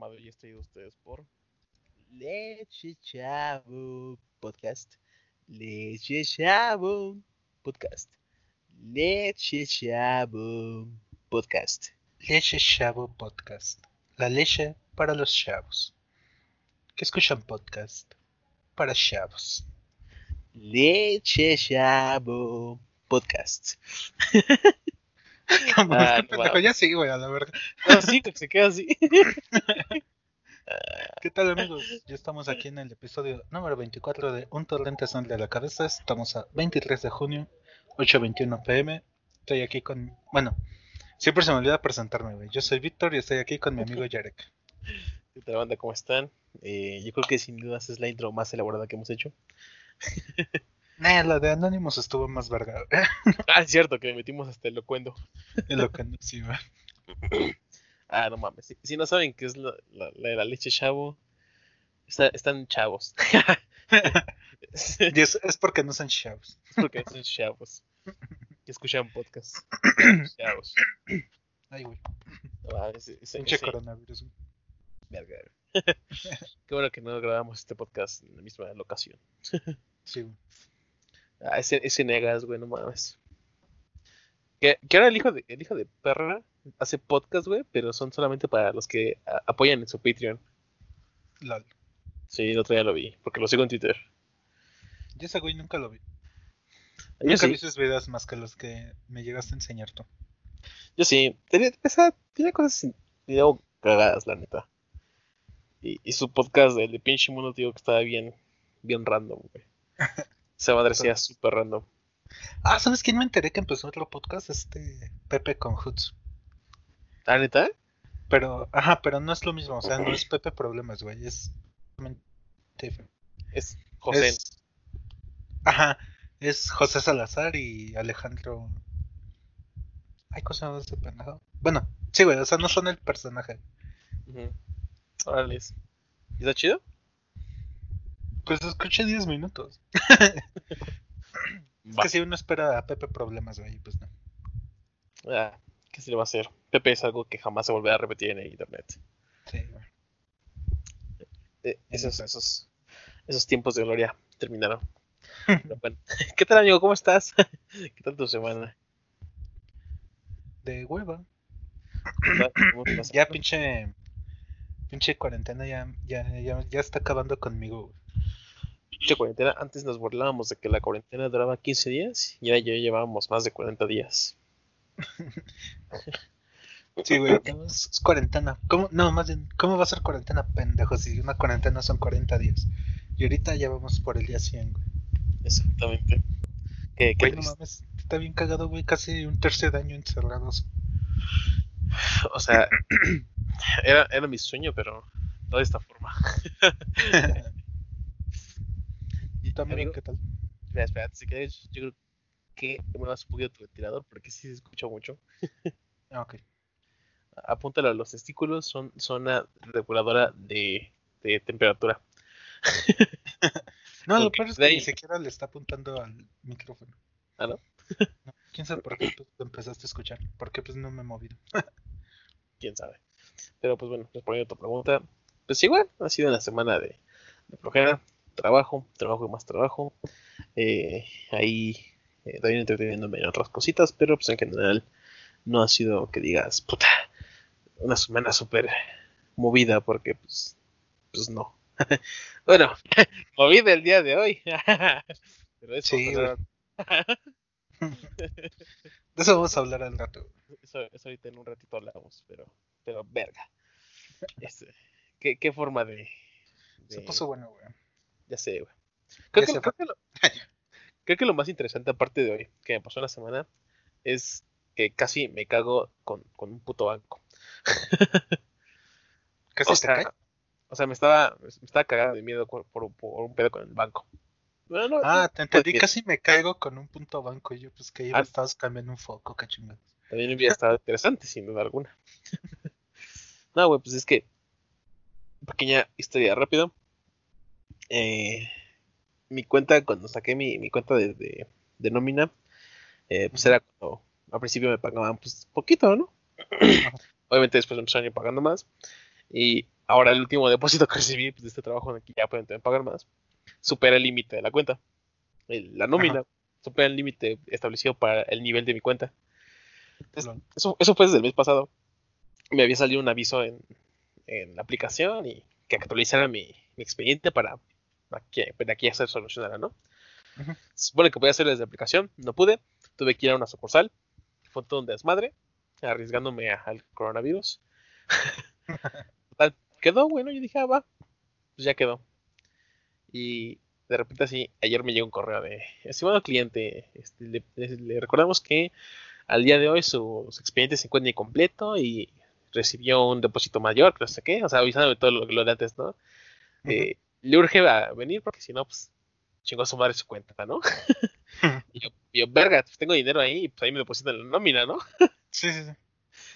El programa de hoy es traído a ustedes por Leche Chavo Podcast. Leche Chavo Podcast. Leche Chavo Podcast. Leche Chavo Podcast. La leche para los chavos. Que escuchan podcast para chavos. Leche Chavo Podcast. Como Ah, no ya sí, güey, a la verga. Así, se queda así. ¿Qué tal, amigos? Ya estamos aquí en el episodio número 24 de Un Torrente Sangre a la Cabeza. Estamos a 23 de junio, 8.21 pm. Estoy aquí con. Bueno, siempre se me olvida presentarme, güey. Yo soy Víctor y estoy aquí con mi amigo Yarek. ¿Qué tal, banda? ¿Cómo están? Eh, yo creo que sin dudas es la intro más elaborada que hemos hecho. Nah, la de Anonymous estuvo más verga. Ah, es cierto, que le metimos hasta el locuendo. Es lo que no sí, güey. Ah, no mames. Si, si no saben qué es la, la, la de la leche chavo, está- están chavos. Y es, es porque no son chavos. Es porque son chavos. Que escuchan podcast. Chavos. Ay, güey. No mames, ese- Pinche ese- coronavirus. Verga. Qué bueno que no grabamos este podcast en la misma locación. Sí, güey. Ah, ese, ese negas, güey, no mames. Que, que ahora el hijo de, el hijo de perra hace podcast, güey, pero son solamente para los que a- apoyan en su Patreon. Lol. Sí, el otro día lo vi, porque lo sigo en Twitter. Yo ese güey nunca lo vi. Yo Nunca sí, vi sus videos más que los que me llegaste a enseñar tú. yo sí. Tenía, esa- tiene cosas cagadas, la neta. Y, y su podcast, el de pinche mundo, digo que estaba bien, bien random, güey. Esa madre sea súper random. Ah, ¿sabes quién me enteré que empezó otro podcast? Este Pepe con Hoots. ¿La neta? Pero, ajá, pero no es lo mismo, o sea, no es Pepe Problemas, güey, es. Es José. Es- Ajá, es José Salazar y Alejandro. Ay, ¿cómo se llama ese pendejo? Bueno, sí, güey, o sea, no son el personaje. Ujú. Órale. ¿Y está chido? Pues escuché 10 minutos. Es que si uno espera a Pepe Problemas, güey, pues no. Ah, ¿Qué se le va a hacer? Pepe es algo que jamás se volverá a repetir en el internet. Sí, güey. Eh, esos, esos, esos tiempos de gloria terminaron. Pero bueno, ¿Qué tal, amigo? ¿Cómo estás? ¿Qué tal tu semana? De hueva. Ya pinche. Pinche cuarentena ya, ya, ya, ya está acabando conmigo, Pinche cuarentena. Antes nos burlábamos de que la cuarentena duraba 15 días y ahora ya llevábamos más de 40 días. Sí, güey. Es, cuarentena. ¿Cómo? No, más bien, ¿cómo va a ser cuarentena, pendejo? Si una cuarentena son 40 días. Y ahorita ya vamos por el día 100, güey. Exactamente. ¿Qué, qué Güey, no mames, está bien cagado, güey. Casi un tercio de año encerrados. O sea, era, era mi sueño, pero no de esta forma. ¿Y tú, amigo, Amigo. qué tal? Espera, espera, si quieres, yo creo que me vas un poquito tu ventilador porque sí se escucha mucho. Ah, ok. Apúntalo a los testículos, son zona reguladora de, de temperatura. No, lo peor es que ni siquiera le está apuntando al micrófono. ¿Ah, no? No, ¿Quién sabe por qué tú lo empezaste a escuchar? Porque pues no me he movido. quién sabe. Pero pues bueno, respondiendo a tu pregunta, pues igual, ha sido una semana de, de flojera, trabajo, trabajo y más trabajo. Eh, ahí eh, también entreteniéndome en otras cositas, pero pues en general no ha sido que digas, puta, una semana súper movida, porque pues, pues no. bueno, movida el día de hoy. pero eso, Sí, De eso vamos a hablar al rato. Eso, eso ahorita en un ratito hablamos, pero, pero verga. Este, ¿qué, qué forma de, Se de- puso bueno, güey. Ya sé, güey. Creo, que, se creo, que lo, creo que lo más interesante aparte de hoy, que me pasó en la semana, es que casi me cago con, con un puto banco. Casi o, te cae. o sea, me estaba, me estaba cagando de miedo por, por- por un pedo con el banco. No, Ah, te entendí. Casi me caigo con un punto banco. Y yo, pues que iba, Ah. estabas cambiando un foco, qué chingados. También hubiera estado interesante, sin duda alguna. no, güey, pues es que. Pequeña historia rápido. Eh, mi cuenta, cuando saqué mi, mi cuenta de, de, de nómina, eh, pues era cuando al principio me pagaban pues poquito, ¿no? Obviamente después me empezaron a ir pagando más. Y ahora el último depósito que recibí pues, de este trabajo que ya pueden pagar más, supera el límite de la cuenta. El- la nómina supera el límite establecido para el nivel de mi cuenta. Entonces, eso, eso fue desde el mes pasado. Me había salido un aviso en, en la aplicación y que actualizara mi, mi expediente para, que, para que ya se solucionara, ¿no? Supone que podía hacerlo desde la aplicación, no pude. Tuve que ir a una sucursal. Fue todo un desmadre, arriesgándome a- al coronavirus. Total, quedó, bueno, yo dije, ah, va, pues ya quedó. Y de repente así, ayer me llegó un correo de, estimado cliente, este, le, le recordamos que al día de hoy su, su expediente se encuentra incompleto y recibió un depósito mayor, que no sé qué, o sea, avisándome todo lo, lo de antes, ¿no? Eh, le urge a venir porque si no, pues chingó a su madre su cuenta, ¿no? y, yo, yo, verga, pues tengo dinero ahí y pues ahí me depositan la nómina, ¿no? Sí, sí, sí.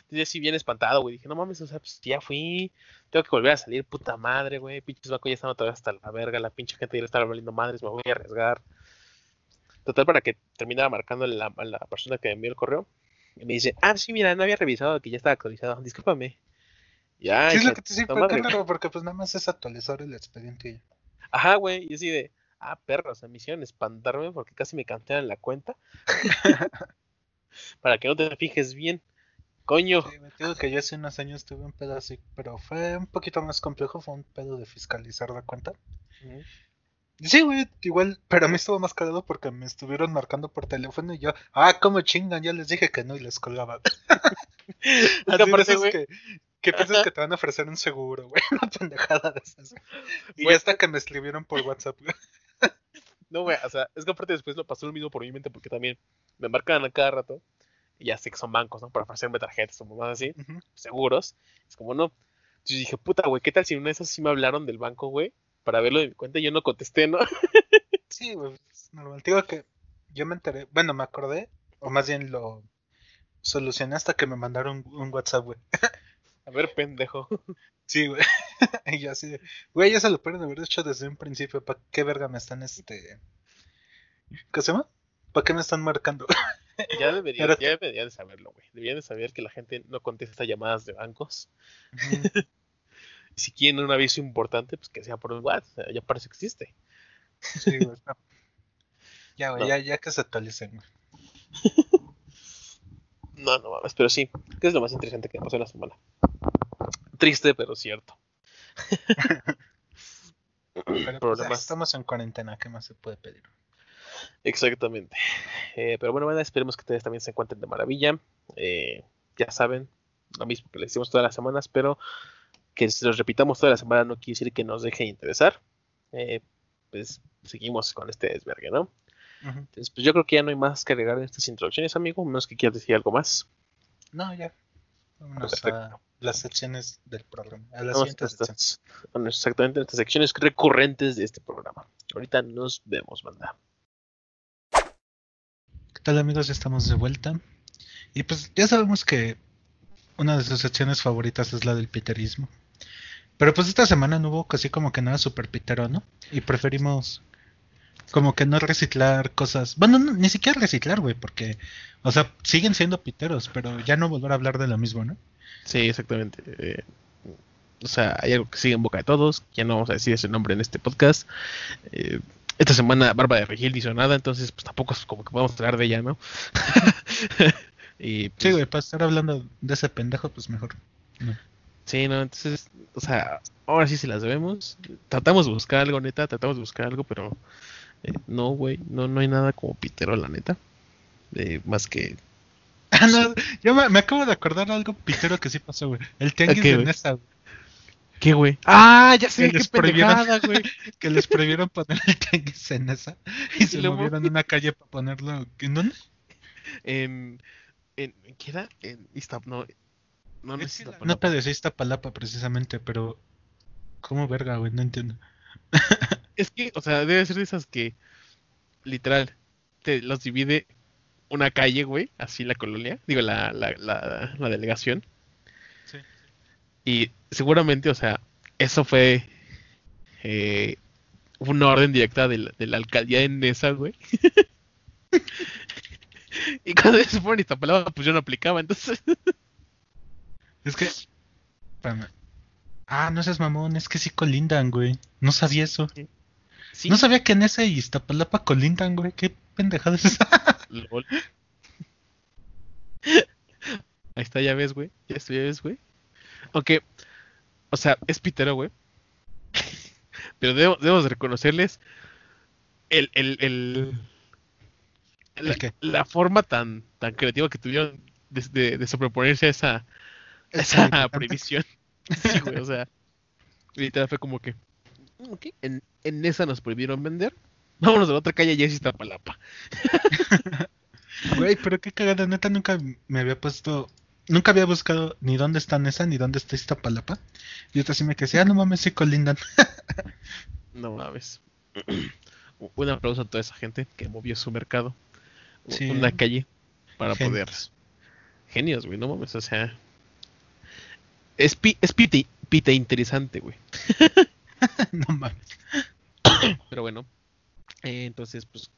Entonces sí bien espantado, güey. Dije, no mames, o sea, pues ya fui. Tengo que volver a salir, puta madre, güey. Pinches bancos ya están otra vez hasta la verga. La pinche gente ya le está valiendo madres, me voy a arriesgar. Total, para que terminara marcando la, a la persona que me envió el correo. Y me dice, ah, sí, mira, no había revisado que ya estaba actualizado. Discúlpame. Ya, Sí, es lo que te madre. raro, porque pues nada más es actualizar el expediente y. Ajá, güey. Y así de, ah, perro, o sea, me hicieron espantarme porque casi me cantean la cuenta. para que no te fijes bien. Coño. Sí, me digo que yo hace unos años tuve un pedo así, pero fue un poquito más complejo, fue un pedo de fiscalizar la cuenta. Sí, güey, igual, pero a mí estuvo más cagado porque me estuvieron marcando por teléfono y yo, ah, cómo chingan, ya les dije que no y les colgaba. Así aparte, güey. que, que piensas que te van a ofrecer un seguro, güey, una pendejada de esas. Y hasta que me escribieron por WhatsApp, güey. No, güey, o sea, es que aparte después lo pasó lo mismo por mi mente porque también me marcan a cada rato y ya sé que son bancos, ¿no? Para ofrecerme tarjetas o más así, seguros. Es como, no. Entonces dije, puta, güey, ¿qué tal si una de esas sí me hablaron del banco, güey? Para verlo de mi cuenta y yo no contesté, ¿no? Sí, güey, es normal. Te digo que yo me enteré, bueno, me acordé, o más bien lo solucioné hasta que me mandaron un, un WhatsApp, güey. A ver, pendejo. Sí, güey. y yo así de, güey, ya se lo pueden haber hecho desde un principio. ¿Para qué verga me están, este... ¿Qué se llama? ¿Para qué me están marcando? Ya deberían, Pero- ya deberían de saberlo, güey. Deberían de saber que la gente no contesta llamadas de bancos. Y si quieren un aviso importante, pues que sea por WhatsApp. O sea, ya parece que existe. sí, güey. no. Ya, güey, No. ya, ya que se actualicen, güey. No, no mames, pero sí. ¿Qué es lo más interesante que pasó en la semana? Triste, pero cierto. Pero pues, estamos en cuarentena, ¿qué más se puede pedir? Exactamente. Eh, pero bueno, bueno, esperemos que ustedes también se encuentren de maravilla. Eh, ya saben, lo mismo que les decimos todas las semanas, pero que si los repitamos toda la semana no quiere decir que nos deje de interesar. Eh, pues seguimos con este desvergue, ¿no? Entonces, pues yo creo que ya no hay más que agregar en estas introducciones, amigo, menos que quieras decir algo más. No, ya. Vámonos Perfecto. a las secciones del programa. A la Vamos siguiente a sección. estas, bueno, exactamente en estas secciones recurrentes de este programa. Ahorita nos vemos, banda. ¿Qué tal amigos? Ya estamos de vuelta. Y pues ya sabemos que una de sus secciones favoritas es la del piterismo. Pero pues esta semana no hubo casi como que nada super pitero, ¿no? Y preferimos como que no reciclar cosas. Bueno, no, ni siquiera reciclar, güey, porque, o sea, siguen siendo piteros, pero ya no volver a hablar de lo mismo, ¿no? Sí, exactamente. Eh, o sea, hay algo que sigue en boca de todos. Ya no vamos a decir ese nombre en este podcast. Eh, esta semana Bárbara de Regil hizo nada, entonces pues tampoco es como que podamos hablar de ella, ¿no? y Sí, pues, güey, para estar hablando de ese pendejo, pues mejor. No. Sí, no, entonces, o sea, ahora sí se las debemos. Tratamos de buscar algo, neta, tratamos de buscar algo, pero eh, no, güey, no, no hay nada como pitero, la neta. Eh, más que... Ah, no, yo me, me acabo de acordar algo pitero que sí pasó, güey. El tianguis ¿Qué, de? Nesa, güey, ¿Qué, güey? Ah, ya sé, Que qué les prohibieron- pendejada, güey. que les prohibieron poner el tianguis en esa y se lo movieron una calle para ponerlo. ¿En dónde? En, en, ¿qué era? En Iztap, no, no, no es Es Iztapalapa. nota decía Iztapalapa precisamente, pero ¿cómo verga, güey? No entiendo. Es que, o sea, debe ser de esas que, literal, te los divide una calle, güey, así la colonia, digo, la, la, la, la delegación. Sí. Y seguramente, o sea, eso fue eh, una orden directa de la, de la alcaldía de Nesa, güey. y cuando ellos se fueron a Iztapalapa, pues yo no aplicaba, entonces... Es que. Espérame. Ah, no seas mamón, es que sí colindan, güey. No sabía eso. Sí, No sabía que en ese y Iztapalapa colindan, güey. Qué pendejada es esa. LOL. Ahí está, ya ves, güey. Ya está, ya ves, güey. Aunque, o sea, es pitero, güey. Pero debemos, debemos reconocerles el, el, el, la, ¿El qué? la forma tan, tan creativa que tuvieron de, de, de sobreponerse a esa, a Esa. Sí, güey, o sea, literal fue como que, "Mm, ok, en, en esa nos prohibieron vender. Vámonos a la otra calle, ya es Iztapalapa. Güey, pero qué cagada, neta, nunca me había puesto. Nunca había buscado ni dónde está Nesa ni dónde está Iztapalapa. Y otra sí me quedé, ah, no mames, sí colindan. No mames. Un aplauso a toda esa gente que movió su mercado. Sí. Una calle para Genios. poder. Genios, güey, no mames, o sea. Es, pi- es pite, pite interesante, güey. no mames. Pero bueno. eh, entonces, pues,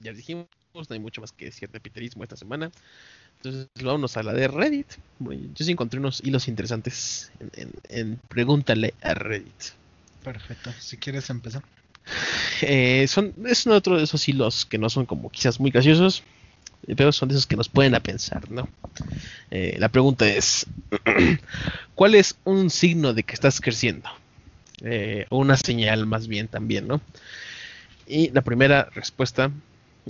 ya dijimos, no hay mucho más que decir de piterismo esta semana. Entonces, vámonos a la de Reddit. Bueno, Yo sí encontré unos hilos interesantes en, en- en Pregúntale a Reddit. Perfecto, si quieres empezar. Eh, son, es uno otro de esos hilos que no son como quizás muy graciosos, pero son de esos que nos pueden a pensar, ¿no? Eh, la pregunta es, ¿cuál es un signo de que estás creciendo? Eh, una señal más bien también, ¿no? Y la primera respuesta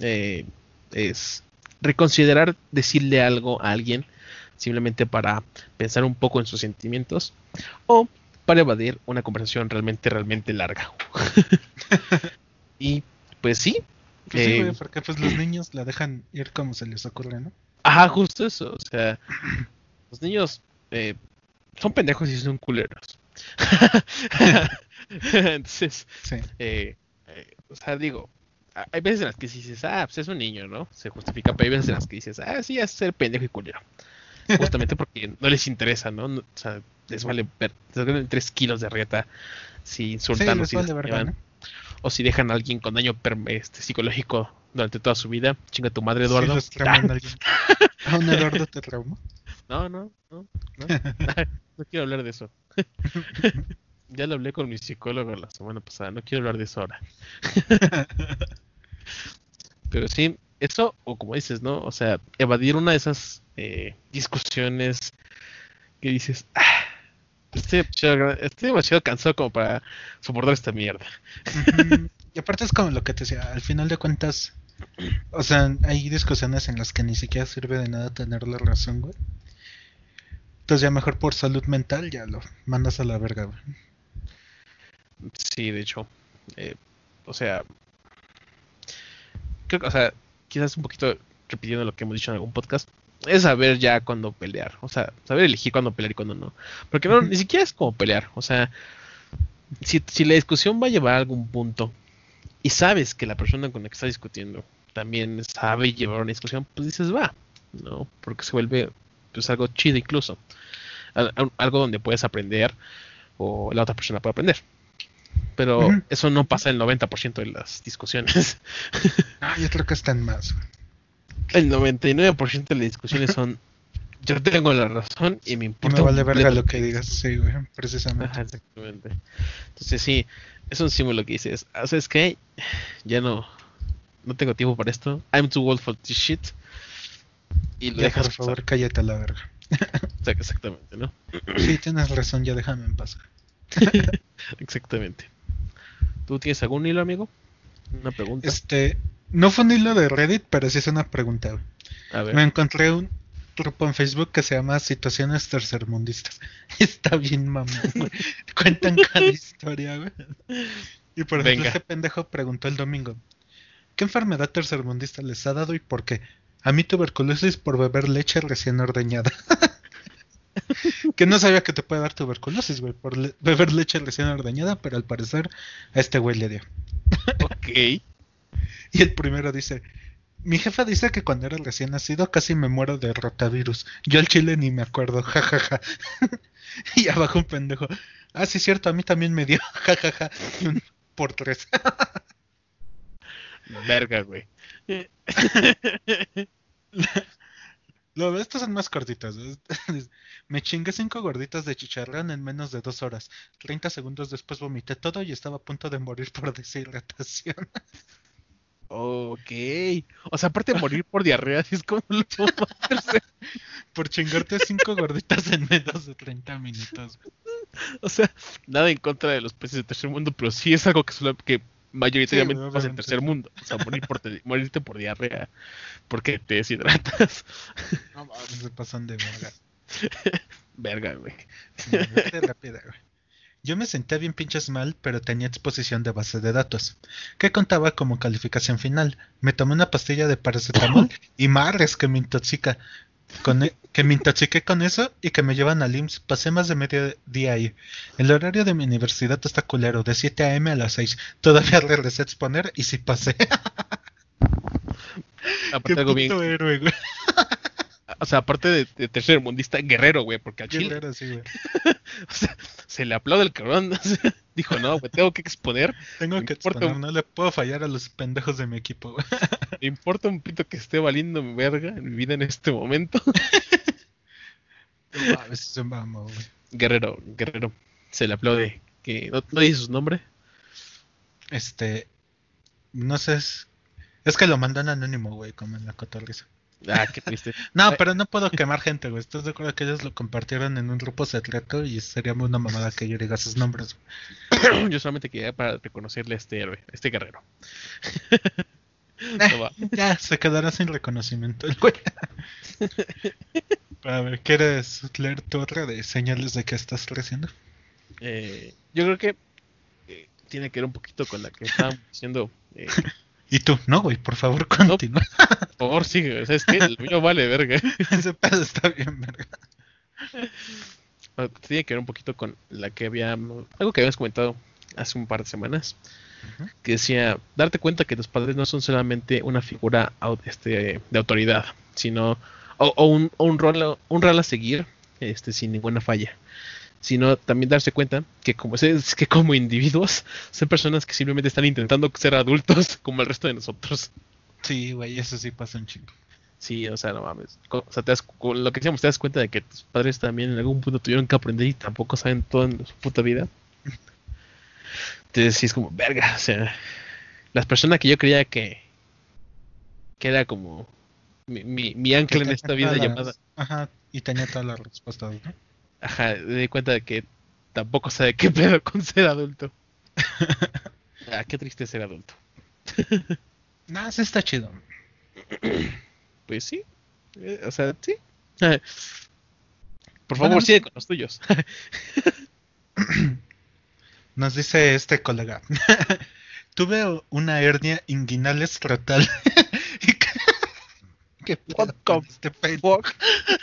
eh, es reconsiderar decirle algo a alguien simplemente para pensar un poco en sus sentimientos o para evadir una conversación realmente, realmente larga. y pues sí. Pues sí, eh, güey, porque pues los niños la dejan ir como se les ocurre, ¿no? Ajá, justo eso. O sea, los niños eh, son pendejos y son culeros. Entonces, Sí. eh, eh, o sea, digo, hay veces en las que dices, ah, pues es un niño, ¿no? Se justifica, pero hay veces en las que dices, ah, sí, es ser pendejo y culero. Justamente porque no les interesa, ¿no? No- O sea, les vale ver, les valen tres kilos de rieta si insultan o les si vale verga, desafían, ¿no? O si dejan a alguien con daño este, psicológico durante toda su vida. Chinga tu madre, Sí, Eduardo. los trauman a alguien. ¿A un Eduardo te traumó? No, no, no, no. no quiero hablar de eso. ya lo hablé con mi psicólogo la semana pasada, no quiero hablar de eso ahora. Pero sí, eso, o como dices, ¿no? O sea, evadir una de esas eh, discusiones que dices, ah, estoy, demasiado, estoy demasiado cansado como para soportar esta mierda. Y aparte es como lo que te decía, al final de cuentas, o sea, hay discusiones en las que ni siquiera sirve de nada tener la razón, güey. Entonces ya mejor por salud mental ya lo mandas a la verga, güey. Sí, de hecho. eh, o sea, creo que, o sea, quizás un poquito repitiendo lo que hemos dicho en algún podcast, es saber ya cuándo pelear. O sea, saber elegir cuándo pelear y cuándo no. Porque no, ni siquiera es como pelear. O sea, si, si la discusión va a llevar a algún punto y sabes que la persona con la que estás discutiendo también sabe llevar una discusión, pues dices va, ¿no? Porque se vuelve pues algo chido incluso. Al- al- Algo donde puedes aprender o la otra persona puede aprender. Pero eso no pasa el 90% de las discusiones. Ah, yo creo que están más, güey. El 99% de las discusiones son yo tengo la razón y me importa me vale verga lo que digas, sí, güey, precisamente. Ajá, exactamente. Entonces sí, es un símbolo que dices, "Ah, ¿sabes qué? Ya no, no tengo tiempo para esto. I'm too old for this shit. Y lo Ya, dejas por favor, cállate a la verga. Exactamente, ¿no? Sí, tienes razón, ya déjame en paz. Exactamente. ¿Tú tienes algún hilo, amigo? Una pregunta. Este, no fue un hilo de Reddit, pero sí es una pregunta. A ver. Me encontré un grupo en Facebook que se llama Situaciones Tercermundistas. Está bien güey. Cuentan cada historia, güey. Y por ejemplo, Venga. este pendejo preguntó el domingo: ¿Qué enfermedad tercermundista les ha dado y por qué? A mí tuberculosis por beber leche recién ordeñada. que no sabía que te puede dar tuberculosis, güey, por le- beber leche recién ordeñada, pero al parecer a este güey le dio. Ok. Y el primero dice, mi jefa dice que cuando era recién nacido casi me muero de rotavirus. Yo al chile ni me acuerdo, jajaja. y abajo un pendejo. Ah, sí, cierto, a mí también me dio, jajaja. Y un por tres. Verga, güey. Lo estos son más cortitos. Me chingué cinco gorditas de chicharrón en menos de dos horas. 30 segundos después vomité todo y estaba a punto de morir por deshidratación. Ok. O sea, aparte de morir por diarrea, es como lo puedo hacer. por chingarte cinco gorditas en menos de 30 minutos. O sea, nada en contra de los países del tercer mundo, pero sí es algo que, suele- que mayoritariamente Sí, pasa en tercer mundo. O sea, morir por te- morirte por diarrea porque te deshidratas. No mames, se pasan de verga. Verga, güey. Rápida, güey. Yo me senté bien pinches mal, pero tenía exposición de base de datos, que contaba como calificación final. Me tomé una pastilla de paracetamol y madres que me intoxica. Con e- que me intoxiqué con eso y que me llevan al IMSS. Pasé más de medio día ahí. El horario de mi universidad está culero, de 7 a.m. a las 6. Todavía regresé a exponer y sí pasé. Aparte Qué algo bien, héroe, güey. o sea, aparte de, de tercer mundista, guerrero, güey, porque al chile, raro, sí, güey. o sea, se le aplaude el cabrón. dijo, no, güey, tengo que exponer. Tengo Me que exponer, un- no le puedo fallar a los pendejos de mi equipo, güey. Me importa un pito que esté valiendo mi verga en mi vida en este momento. No se mamó, güey. Guerrero, guerrero. Se le aplaude. Que no, no dice su nombre. Este. No sé. Es, es que lo mandan anónimo, güey, como en la cotorriza. Ah, qué triste. No, Ay. pero no puedo quemar gente, güey. ¿Estás de acuerdo que ellos lo compartieron en un grupo secreto y sería muy una mamada que yo diga sus nombres? Yo solamente quería para reconocerle a este héroe, a este guerrero. No va. Ya, se quedará sin reconocimiento el güey. A ver, ¿quieres leer tu otra de señales de que estás creciendo? Eh, yo creo que eh, tiene que ver un poquito con la que estábamos diciendo. Eh, Y tú, no, güey, por favor, continúa. por favor, sigue. ¿Sabes qué? El mío vale, verga. Ese pedo está bien, verga. Ah, Tiene que ver un poquito con la que había. Algo que habíamos comentado hace un par de semanas. Que decía: darte cuenta que tus padres no son solamente una figura este, de autoridad, sino. O, o un, o un rol, un rol a seguir este, sin ninguna falla. Sino también darse cuenta que como, es que como individuos son personas que simplemente están intentando ser adultos como el resto de nosotros. Sí, güey, eso sí pasa un chingo. Sí, o sea, no mames. O sea, te das, con lo que decíamos, te das cuenta de que tus padres también en algún punto tuvieron que aprender y tampoco saben todo en su puta vida. Entonces sí es como, verga, o sea, las personas que yo creía que, que era como mi, mi, mi ancla en esta vida las- llamada, Ajá, y tenía todas las respuestas, ¿no? Ajá, me di cuenta de que tampoco sabe qué pedo con ser adulto. ah, qué triste ser adulto. No, sí está chido. Pues sí, eh, o sea, sí. Por Bueno, favor, sigue con los tuyos. Nos dice este colega. Tuve una hernia inguinal escrotal. ¿Qué pedo con este pedo?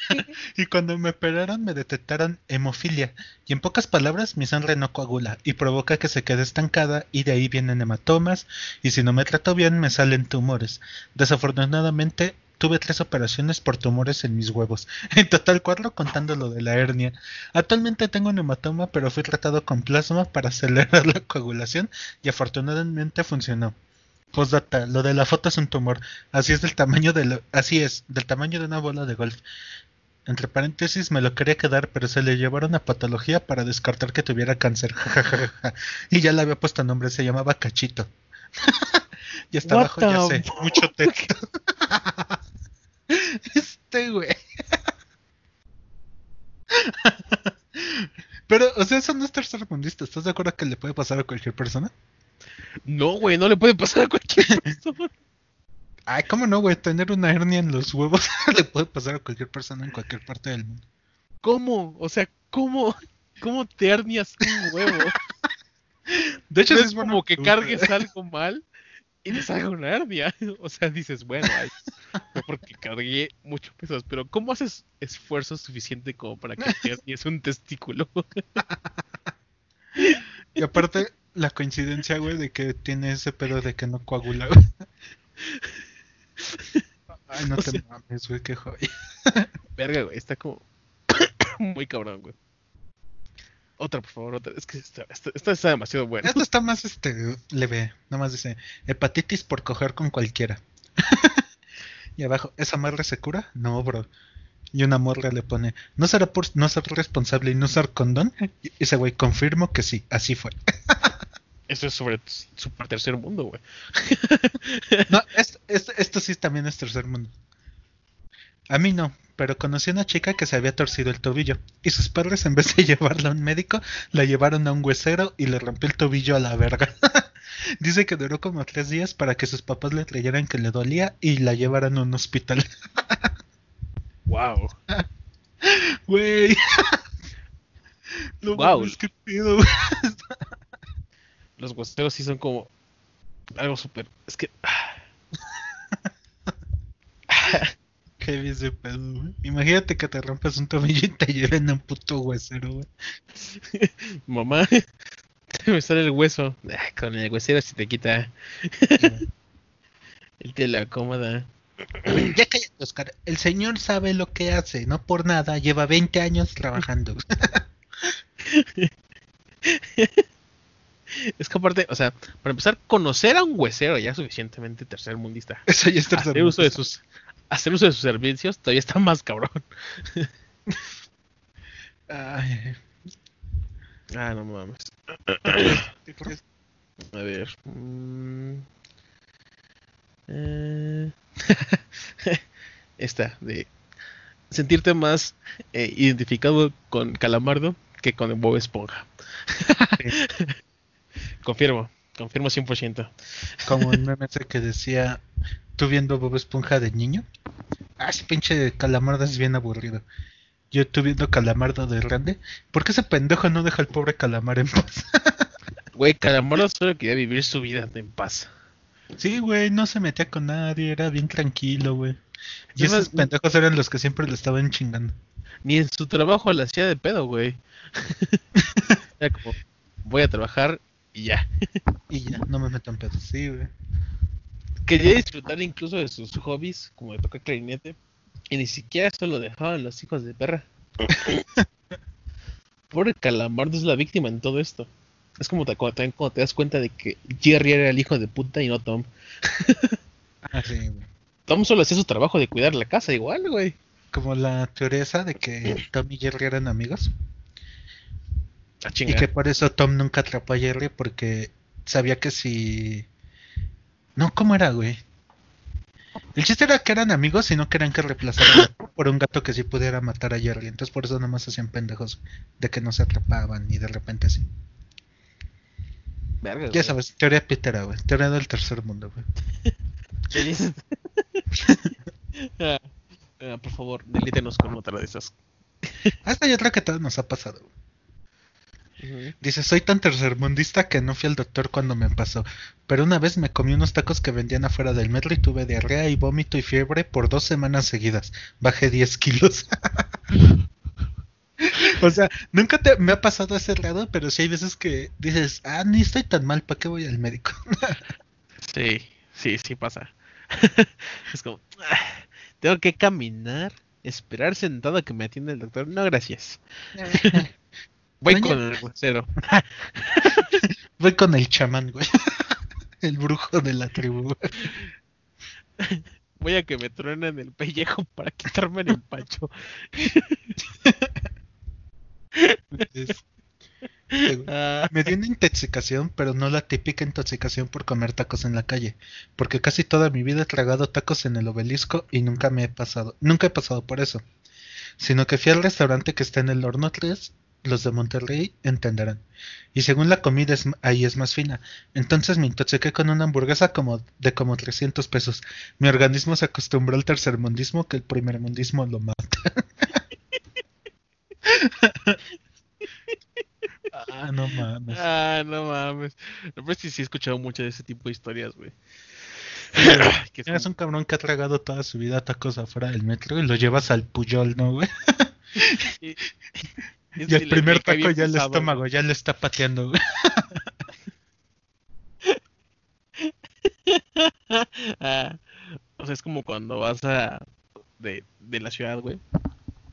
y cuando me operaron me detectaron hemofilia. Y en pocas palabras, mi sangre no coagula y provoca que se quede estancada y de ahí vienen hematomas y si no me trato bien me salen tumores. Desafortunadamente tuve tres operaciones por tumores en mis huevos. En total cuatro contando lo de la hernia. Actualmente tengo un hematoma, pero fui tratado con plasma para acelerar la coagulación y afortunadamente funcionó. Postdata, lo de la foto es un tumor. Así es del tamaño de así es, del tamaño de una bola de golf. Entre paréntesis me lo quería quedar, pero se le llevaron a patología para descartar que tuviera cáncer. y ya le había puesto nombre, se llamaba Cachito. y hasta What abajo ya sé, mucho texto. este güey. Pero, o sea, eso no es tercermundista. ¿Estás de acuerdo que le puede pasar a cualquier persona? No, güey, no le puede pasar a cualquier persona. Ay, ¿cómo no, güey? Tener una hernia en los huevos le puede pasar a cualquier persona en cualquier parte del mundo. ¿Cómo? O sea, ¿cómo, cómo te hernias un huevo? De hecho, No es como que cargues algo mal y te salga una hernia. O sea, dices, bueno, ay, porque cargué mucho pesos, pero ¿cómo haces esfuerzo suficiente como para que te hernies un testículo? Y aparte, la coincidencia, güey, de que tiene ese pedo de que no coagula, güey. Ay, no O te sea- mames, güey, qué joya. Verga, güey, está como muy cabrón, güey. Otra, por favor, otra. Es que esta, esta- esta está demasiado buena. Esto está más, este, leve. Nada más dice, hepatitis por coger con cualquiera. y abajo, ¿esa madre se cura? No, bro. Y una morra le pone, ¿no será por no ser responsable y no usar condón? Y ese güey, confirmo que sí, así fue. Eso es sobre super tercer mundo, güey. No, esto, sí también es tercer mundo. A mí no, pero conocí a una chica que se había torcido el tobillo y sus padres en vez de llevarla a un médico, la llevaron a un huesero y le rompió el tobillo a la verga. Dice que duró como tres días para que sus papás le creyeran que le dolía y la llevaran a un hospital. Wow. Güey. No Guau. mames, qué pedo, güey. Los hueseros sí son como algo súper. Es que. Qué ese pedo, güey. Imagínate que te rompes un tobillo y te lleven a un puto huesero, güey. Mamá, me sale el hueso. Ah, con el huesero se te quita. Él te la acomoda. Ya cállate, Oscar. El señor sabe lo que hace, no por nada. Lleva 20 años trabajando. Es que aparte, o sea, para empezar, conocer a un huesero ya es suficientemente tercermundista. Eso ya es Hacer tercer uso de mundo. sus, hacer uso de sus servicios todavía está más cabrón. Ay, Ah, no mames. A ver. mm, eh, esta de sentirte más eh, identificado con Calamardo que con Bob Esponja. Confirmo, confirmo 100%. Como el meme que decía, tú viendo Bob Esponja de niño. Ah, ese pinche calamardo es bien aburrido. Yo tú viendo calamardo de grande. ¿Por qué ese pendejo no deja al pobre calamar en paz? Güey, Calamardo solo quería vivir su vida en paz. sí, güey, no se metía con nadie, era bien tranquilo, güey. Y Es más, esos pendejos eran los que siempre le estaban chingando. Ni en su trabajo la hacía de pedo, güey. Era como, voy a trabajar y ya. Y ya, no me meto en pedos. Sí, güey. Quería disfrutar incluso de sus hobbies, como de tocar clarinete. Y ni siquiera eso lo dejaban los hijos de perra. Pobre Calamardo es la víctima en todo esto. Es como cuando, también cuando te das cuenta de que Jerry era el hijo de puta y no Tom. Ah, sí, güey. Tom solo hacía su trabajo de cuidar la casa igual, güey. Como la teoría esa de que Tom y Jerry eran amigos. A Y que por eso Tom nunca atrapó a Jerry porque sabía que si... No, ¿cómo era, güey? El chiste era que eran amigos y no querían que reemplazaran por un gato que sí pudiera matar a Jerry. Entonces por eso nomás hacían pendejos de que no se atrapaban y de repente sí. Vergas, Ya güey. sabes, teoría pitera, güey. Teoría del tercer mundo, güey. ¿Qué dices? Ah, ah, por favor, delítenos con otra de esas. Hasta hay otra que todos nos ha pasado. güey. Dice, soy tan tercermundista que no fui al doctor cuando me pasó. Pero una vez me comí unos tacos que vendían afuera del metro y tuve diarrea y vómito y fiebre por dos semanas seguidas. Bajé 10 kilos. o sea, nunca te, me ha pasado ese lado, pero sí hay veces que dices, ah, ni estoy tan mal, ¿para qué voy al médico? Sí, sí, sí pasa. es como, ah, tengo que caminar, esperar sentado a que me atienda el doctor. No, gracias. Voy con el grosero. voy con el chamán, güey. el brujo de la tribu. Voy a que me truenen el pellejo para quitarme el empacho. Ah, Me dio una intoxicación, pero no la típica intoxicación por comer tacos en la calle, porque casi toda mi vida he tragado tacos en el obelisco y nunca me he pasado, nunca he pasado por eso, sino que fui al restaurante que está en el horno 3, los de Monterrey entenderán, y según la comida es, ahí es más fina, entonces me intoxiqué con una hamburguesa como de como 300 pesos, mi organismo se acostumbró al tercermundismo que el primermundismo lo mata. ah, no mames. ah, no mames. No, pero sí, sí he escuchado mucho de ese tipo de historias, güey. Que es Eres un cabrón que ha tragado toda su vida tacos afuera del metro y lo llevas al Puyol, ¿no, güey? y- el primer taco ya el pesado, estómago, ya le está pateando, güey. Ah, o sea, es como cuando vas a de, de la ciudad, güey.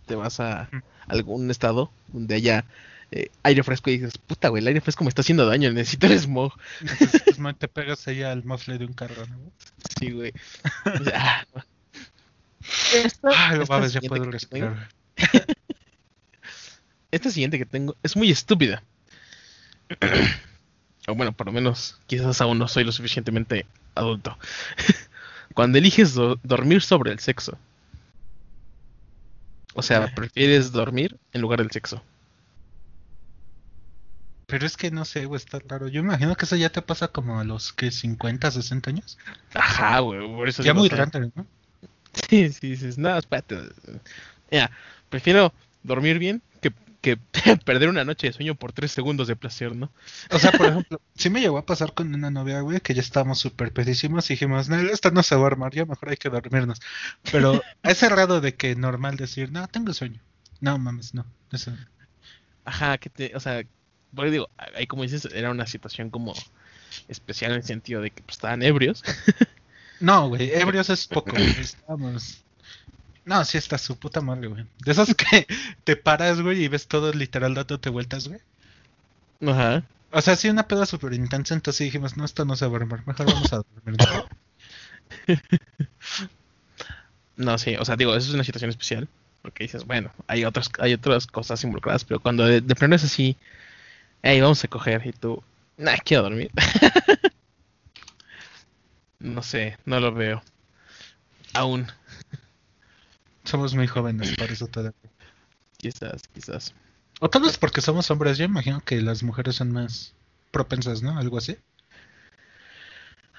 Te vas a algún estado donde haya eh, aire fresco y dices, puta, güey, el aire fresco me está haciendo daño, necesito el smog. Entonces, no te pegas ahí al mofle de un carro, ¿no? Sí, güey. O sea, ah. Esta mames, ya puedo respirar. Esta siguiente que tengo es muy estúpida. o bueno, por lo menos, quizás aún no soy lo suficientemente adulto. Cuando eliges do- dormir sobre el sexo. O sea, prefieres dormir en lugar del sexo. Pero es que no sé, güey, está raro. Yo imagino que eso ya te pasa como a los que 50, 60 años. Ajá, güey, por eso Ya muy o sea, grande, ¿no? Sí, sí, dices, no, espérate. Mira, prefiero dormir bien que, perder una noche de sueño por tres segundos de placer, ¿no? O sea, por ejemplo, sí me llegó a pasar con una novia, güey, que ya estábamos súper pedísimos y dijimos, no, esta no se va a armar, ya mejor hay que dormirnos. Pero es cerrado de que normal decir, no, tengo sueño. No, mames, no. Eso. Ajá, que te, o sea, porque digo, ahí como dices, era una situación como especial en el sentido de que pues, estaban ebrios. No, güey, ebrios es poco, güey. Estamos. No, sí está su puta madre, güey. De esos que te paras, güey, y ves todo literal dándote vueltas, güey. Ajá. O sea, sí, una peda súper intensa, entonces dijimos, no, esto no se va a armar, mejor vamos a dormir. No, sí, o sea, digo, eso es una situación especial. Porque dices, bueno, hay otras, hay otras cosas involucradas, pero cuando de, de plano es así, hey, vamos a coger, y tú, nah, quiero dormir. no sé, no lo veo. Aún. Somos muy jóvenes, por eso todavía. Quizás, quizás. O tal vez porque somos hombres, yo imagino que las mujeres son más propensas, ¿no? Algo así.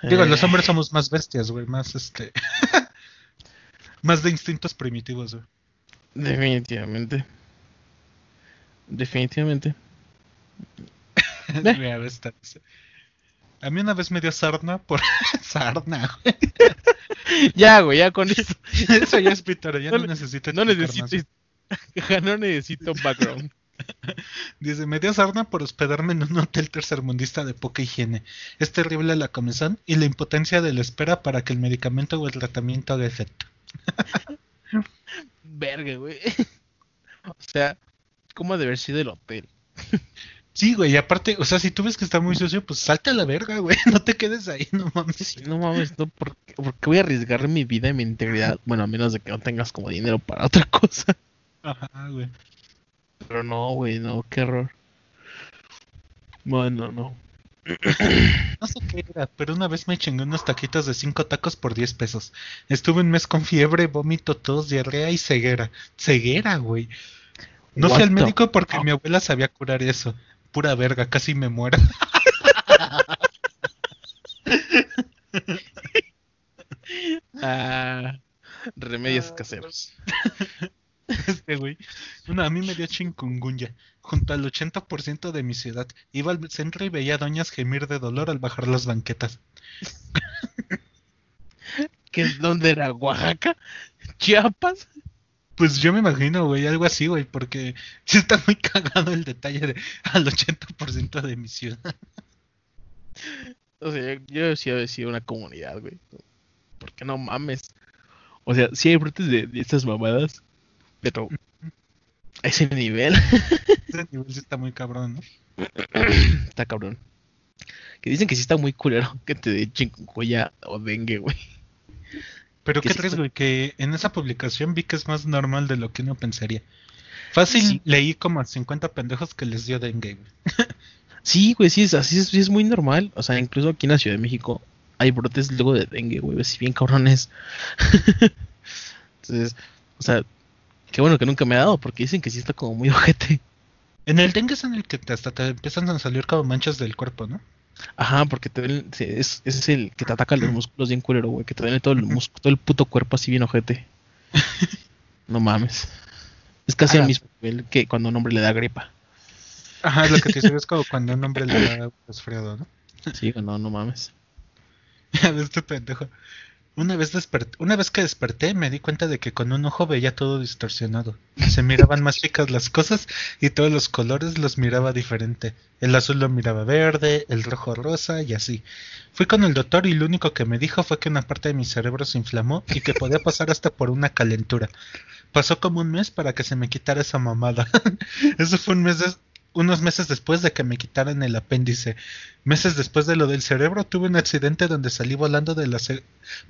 Digo, los Eh, hombres somos más bestias, güey, más este... más de instintos primitivos, güey. Definitivamente. Definitivamente. Mira, dice. A mí una vez me dio sarna por... sarna, güey. Ya, güey, ya con esto. Eso ya es Peter, ya no, No, necesito No necesito. No necesito background. Dice, me dio sarna por hospedarme en un hotel tercermundista de poca higiene. Es terrible la comezón y la impotencia de la espera para que el medicamento o el tratamiento haga efecto. Verga, güey. O sea, ¿cómo ha de haber sido el hotel? Sí, güey, y aparte, o sea, si tú ves que está muy sucio, pues salte a la verga, güey, no te quedes ahí, no mames. No mames, no, ¿por qué, por qué voy a arriesgar mi vida y mi integridad? Bueno, a menos de que no tengas como dinero para otra cosa. Ajá, güey. Pero no, güey, no, qué error. Bueno, no. No sé qué era, pero una vez me chingué unos taquitos de 5 tacos por 10 pesos. Estuve un mes con fiebre, vómito, tos, diarrea y ceguera. Ceguera, güey. No fui al médico porque mi abuela sabía curar eso. Pura verga, casi me muero. Ah, remedios caseros. Este güey. A mí me dio chikungunya. Junto al 80% de mi ciudad. Iba al centro y veía a doñas gemir de dolor al bajar las banquetas. ¿Qué, ¿Dónde era? ¿Oaxaca? ¿Chiapas? Pues yo me imagino, güey, algo así, güey, porque sí está muy cagado el detalle de al 80% de mi ciudad. O sea, yo he decir una comunidad, güey. Porque no mames. O sea, sí hay brotes de, de estas mamadas, pero a ese nivel Ese nivel sí está muy cabrón, ¿no? está cabrón. Que dicen que sí está muy culero que te dé chikungunya o dengue, güey. Pero qué sí está- güey, que en esa publicación vi que es más normal de lo que uno pensaría. Fácil, Sí. leí como a 50 pendejos que les dio dengue. Sí, güey, sí es así, es, sí es muy normal. O sea, incluso aquí en la Ciudad de México hay brotes luego de dengue, güey, así bien cabrones. Entonces, o sea, qué bueno que nunca me ha dado, porque dicen que sí está como muy ojete. En el dengue es en el que te- hasta te empiezan a salir como manchas del cuerpo, ¿no? Ajá, porque te duele- se- es, es el que te ataca los músculos bien culero, güey, que te duele todo el músculo, todo el puto cuerpo así bien ojete. No mames. Es casi el mismo nivel que cuando un hombre le da gripa. Ajá, lo que te dice es como cuando un hombre le da resfriado, ¿no? Sí, no, no mames. Ya ves, este pendejo. Una vez, una vez que desperté me di cuenta de que con un ojo veía todo distorsionado. Se miraban más chicas las cosas y todos los colores los miraba diferente. El azul lo miraba verde, el rojo rosa y así. Fui con el doctor y lo único que me dijo fue que una parte de mi cerebro se inflamó y que podía pasar hasta por una calentura. Pasó como un mes para que se me quitara esa mamada. Eso fue un mes des- unos meses después de que me quitaran el apéndice. Meses después de lo del cerebro tuve un accidente donde salí volando de la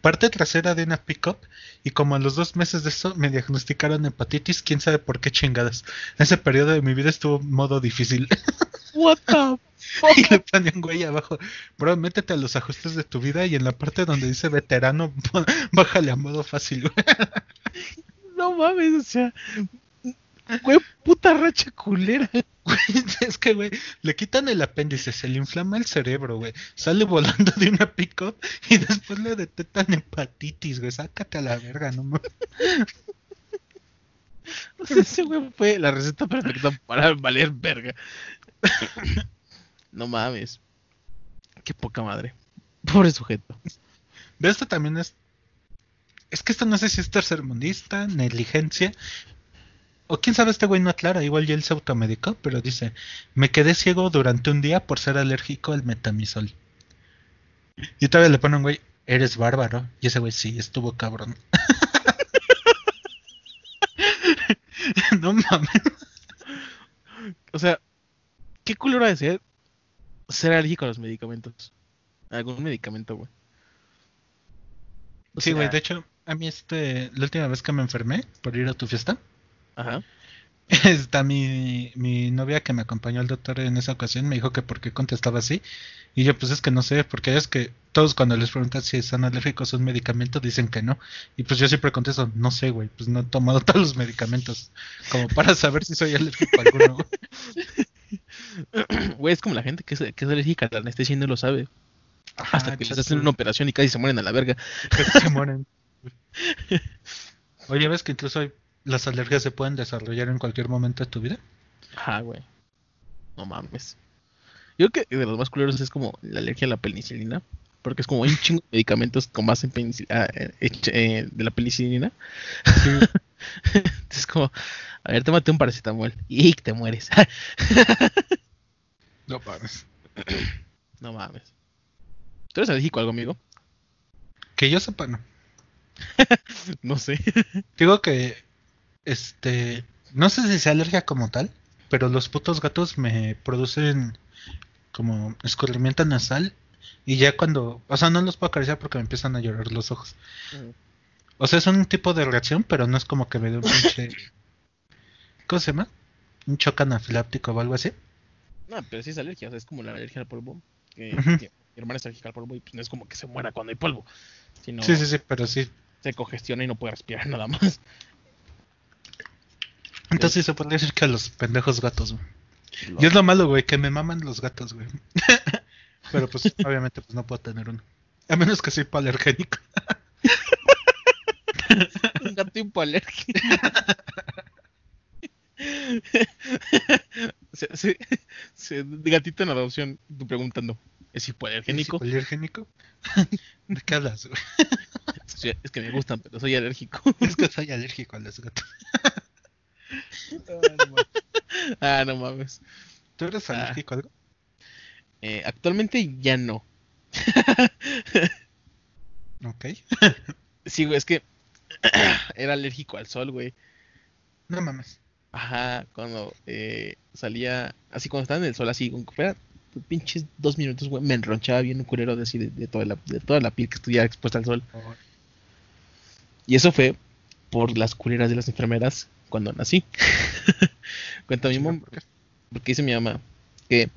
parte trasera de una pickup y como a los dos meses de eso me diagnosticaron hepatitis, quién sabe por qué chingadas. Ese periodo de mi vida estuvo modo difícil. What the y le ponía un güey abajo, bro, métete a los ajustes de tu vida y en la parte donde dice veterano, bájale a modo fácil. No mames, o sea. Güey, puta racha culera. es que, güey, le quitan el apéndice, se le inflama el cerebro, güey. Sale volando de una pickup y después le detectan hepatitis, güey. Sácate a la verga, no mames. O sea, ese güey fue la receta perfecta para valer verga. No mames. Qué poca madre. Pobre sujeto. Ve, esto también es. Es que esto no sé si es tercermundista, negligencia. O quién sabe, este güey no aclara. Igual ya él se automedicó, pero dice: Me quedé ciego durante un día por ser alérgico al metamisol. Y todavía le ponen, güey, eres bárbaro. Y ese güey sí, estuvo cabrón. no mames. O sea, qué culero de ser ser alérgico a los medicamentos. A algún medicamento, güey. O Sí, güey, sea, de hecho, a mí este, la última vez que me enfermé por ir a tu fiesta, Ajá. Está mi, mi novia que me acompañó al doctor en esa ocasión, me dijo que por qué contestaba así. Y yo, pues es que no sé, porque es que todos cuando les preguntan si están alérgicos a un medicamento dicen que no. Y pues yo siempre contesto, no sé, güey, pues no he tomado todos los medicamentos como para saber si soy alérgico a alguno. güey. Es como la gente que es, que es alérgica a la anestesia y no lo sabe. Hasta que les hacen una operación y casi se mueren a la verga. Se mueren. Oye, ¿ves que incluso hay- las alergias se pueden desarrollar en cualquier momento de tu vida? Ajá, güey. No mames. Yo creo que de los más culeros es como la alergia a la penicilina. Porque es como hay un chingo de medicamentos con base en penicil- ah, eh, eh, de la penicilina. Entonces como, a ver, tómate un paracetamol. Y te mueres. No mames. no mames. ¿Tú eres alérgico a algo, amigo? Que yo sepa, no. No sé. Digo que, este, no sé si sea alergia como tal, pero los putos gatos me producen como escurrimiento nasal y ya cuando, o sea, no los puedo acariciar porque me empiezan a llorar los ojos. O sea, es un tipo de reacción, pero no es como que me dé un pinche, ¿cómo se llama? Un choque anafiláptico o algo así. No, pero sí es alergia, o sea, es como la alergia al polvo. Que mi hermana es alérgica al polvo y pues no es como que se muera cuando hay polvo. Sino Sí, sí, sí, pero sí. se congestiona y no puede respirar nada más. Entonces sí se podría decir que a los pendejos gatos, güey. Y es lo malo, güey, que me maman los gatos, güey. Pero pues obviamente pues no puedo tener uno. A menos que soy palergénico. Un gato hipoalérgico. se, se, se- gatito en adopción, tú preguntando, ¿es hipoalergénico? ¿Alergénico? ¿De qué hablas, güey? Sí, Es que me gustan, pero soy alérgico. Es que soy alérgico a los gatos. Ah, no mames. ¿Tú eres Ah. alérgico a algo? Eh, actualmente ya no. Ok. Sí, güey, es que era alérgico al sol, güey. No mames. Ajá, cuando eh, salía, así cuando estaba en el sol, así, con pinches dos minutos, güey, me enronchaba bien un culero de así, de, de toda la, de toda la piel que estuviera expuesta al sol. Y eso fue por las culeras de las enfermeras cuando nací. Cuenta mi mamá, porque dice mi mamá que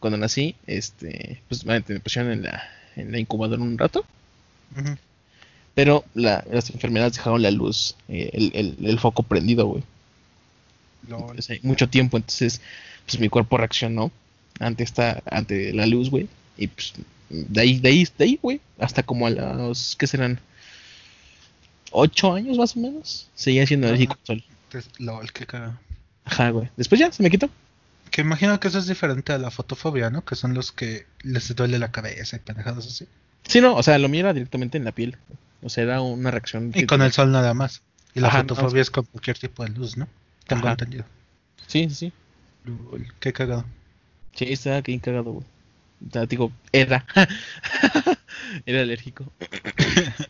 cuando nací, este, pues me pusieron en la, en la incubadora un rato, pero la- las enfermeras dejaron la luz, eh, el, el, el foco prendido, güey. Mucho tiempo, entonces pues mi cuerpo reaccionó ante esta, ante la luz, güey, y pues de ahí, de ahí, de ahí, güey, hasta como a los, ¿qué serán? Ocho años más o menos, seguía siendo alérgico al sol. Lol, qué cagado. Ajá, güey. Después ya se me quitó. Que imagino que eso es diferente a la fotofobia, ¿no? Que son los que les duele la cabeza y pendejadas así. Sí, no, o sea, lo mío era directamente en la piel. O sea, era una reacción. Y con el sol nada más. Y la Ajá, fotofobia es con cualquier tipo de luz, ¿no? Tengo Ajá. entendido. Sí, sí, sí. Lol, qué cagado. Sí, estaba bien cagado, güey. O sea, digo, era. era alérgico.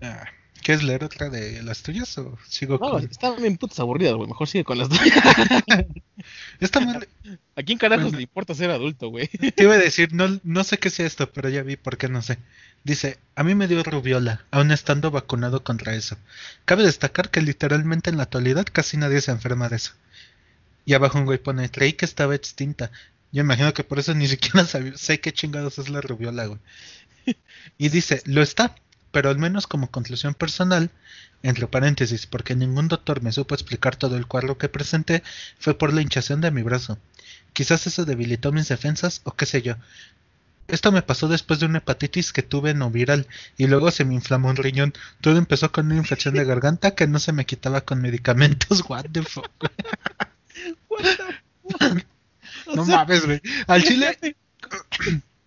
Ah, ¿Quieres leer otra de las tuyas o sigo No, con...? estaban bien putas aburridas, güey. Mejor sigue con las dos. Esta madre- ¿A quién carajos Bueno. le importa ser adulto, güey? Te iba a decir, no, no sé qué sea esto, pero ya vi por qué no sé. Dice, a mí me dio rubiola, aún estando vacunado contra eso. Cabe destacar que literalmente en la actualidad casi nadie se enferma de eso. Y abajo un güey pone, creí que estaba extinta. Yo imagino que por eso ni siquiera sabía- sé qué chingados es la rubiola, güey. Y dice, lo está, pero al menos como conclusión personal, entre paréntesis, porque ningún doctor me supo explicar todo el cuadro que presenté, fue por la hinchazón de mi brazo. Quizás eso debilitó mis defensas o qué sé yo. Esto me pasó después de una hepatitis que tuve no viral y luego se me inflamó un riñón. Todo empezó con una infección de garganta que no se me quitaba con medicamentos. What the fuck. No mames, güey. Al chile,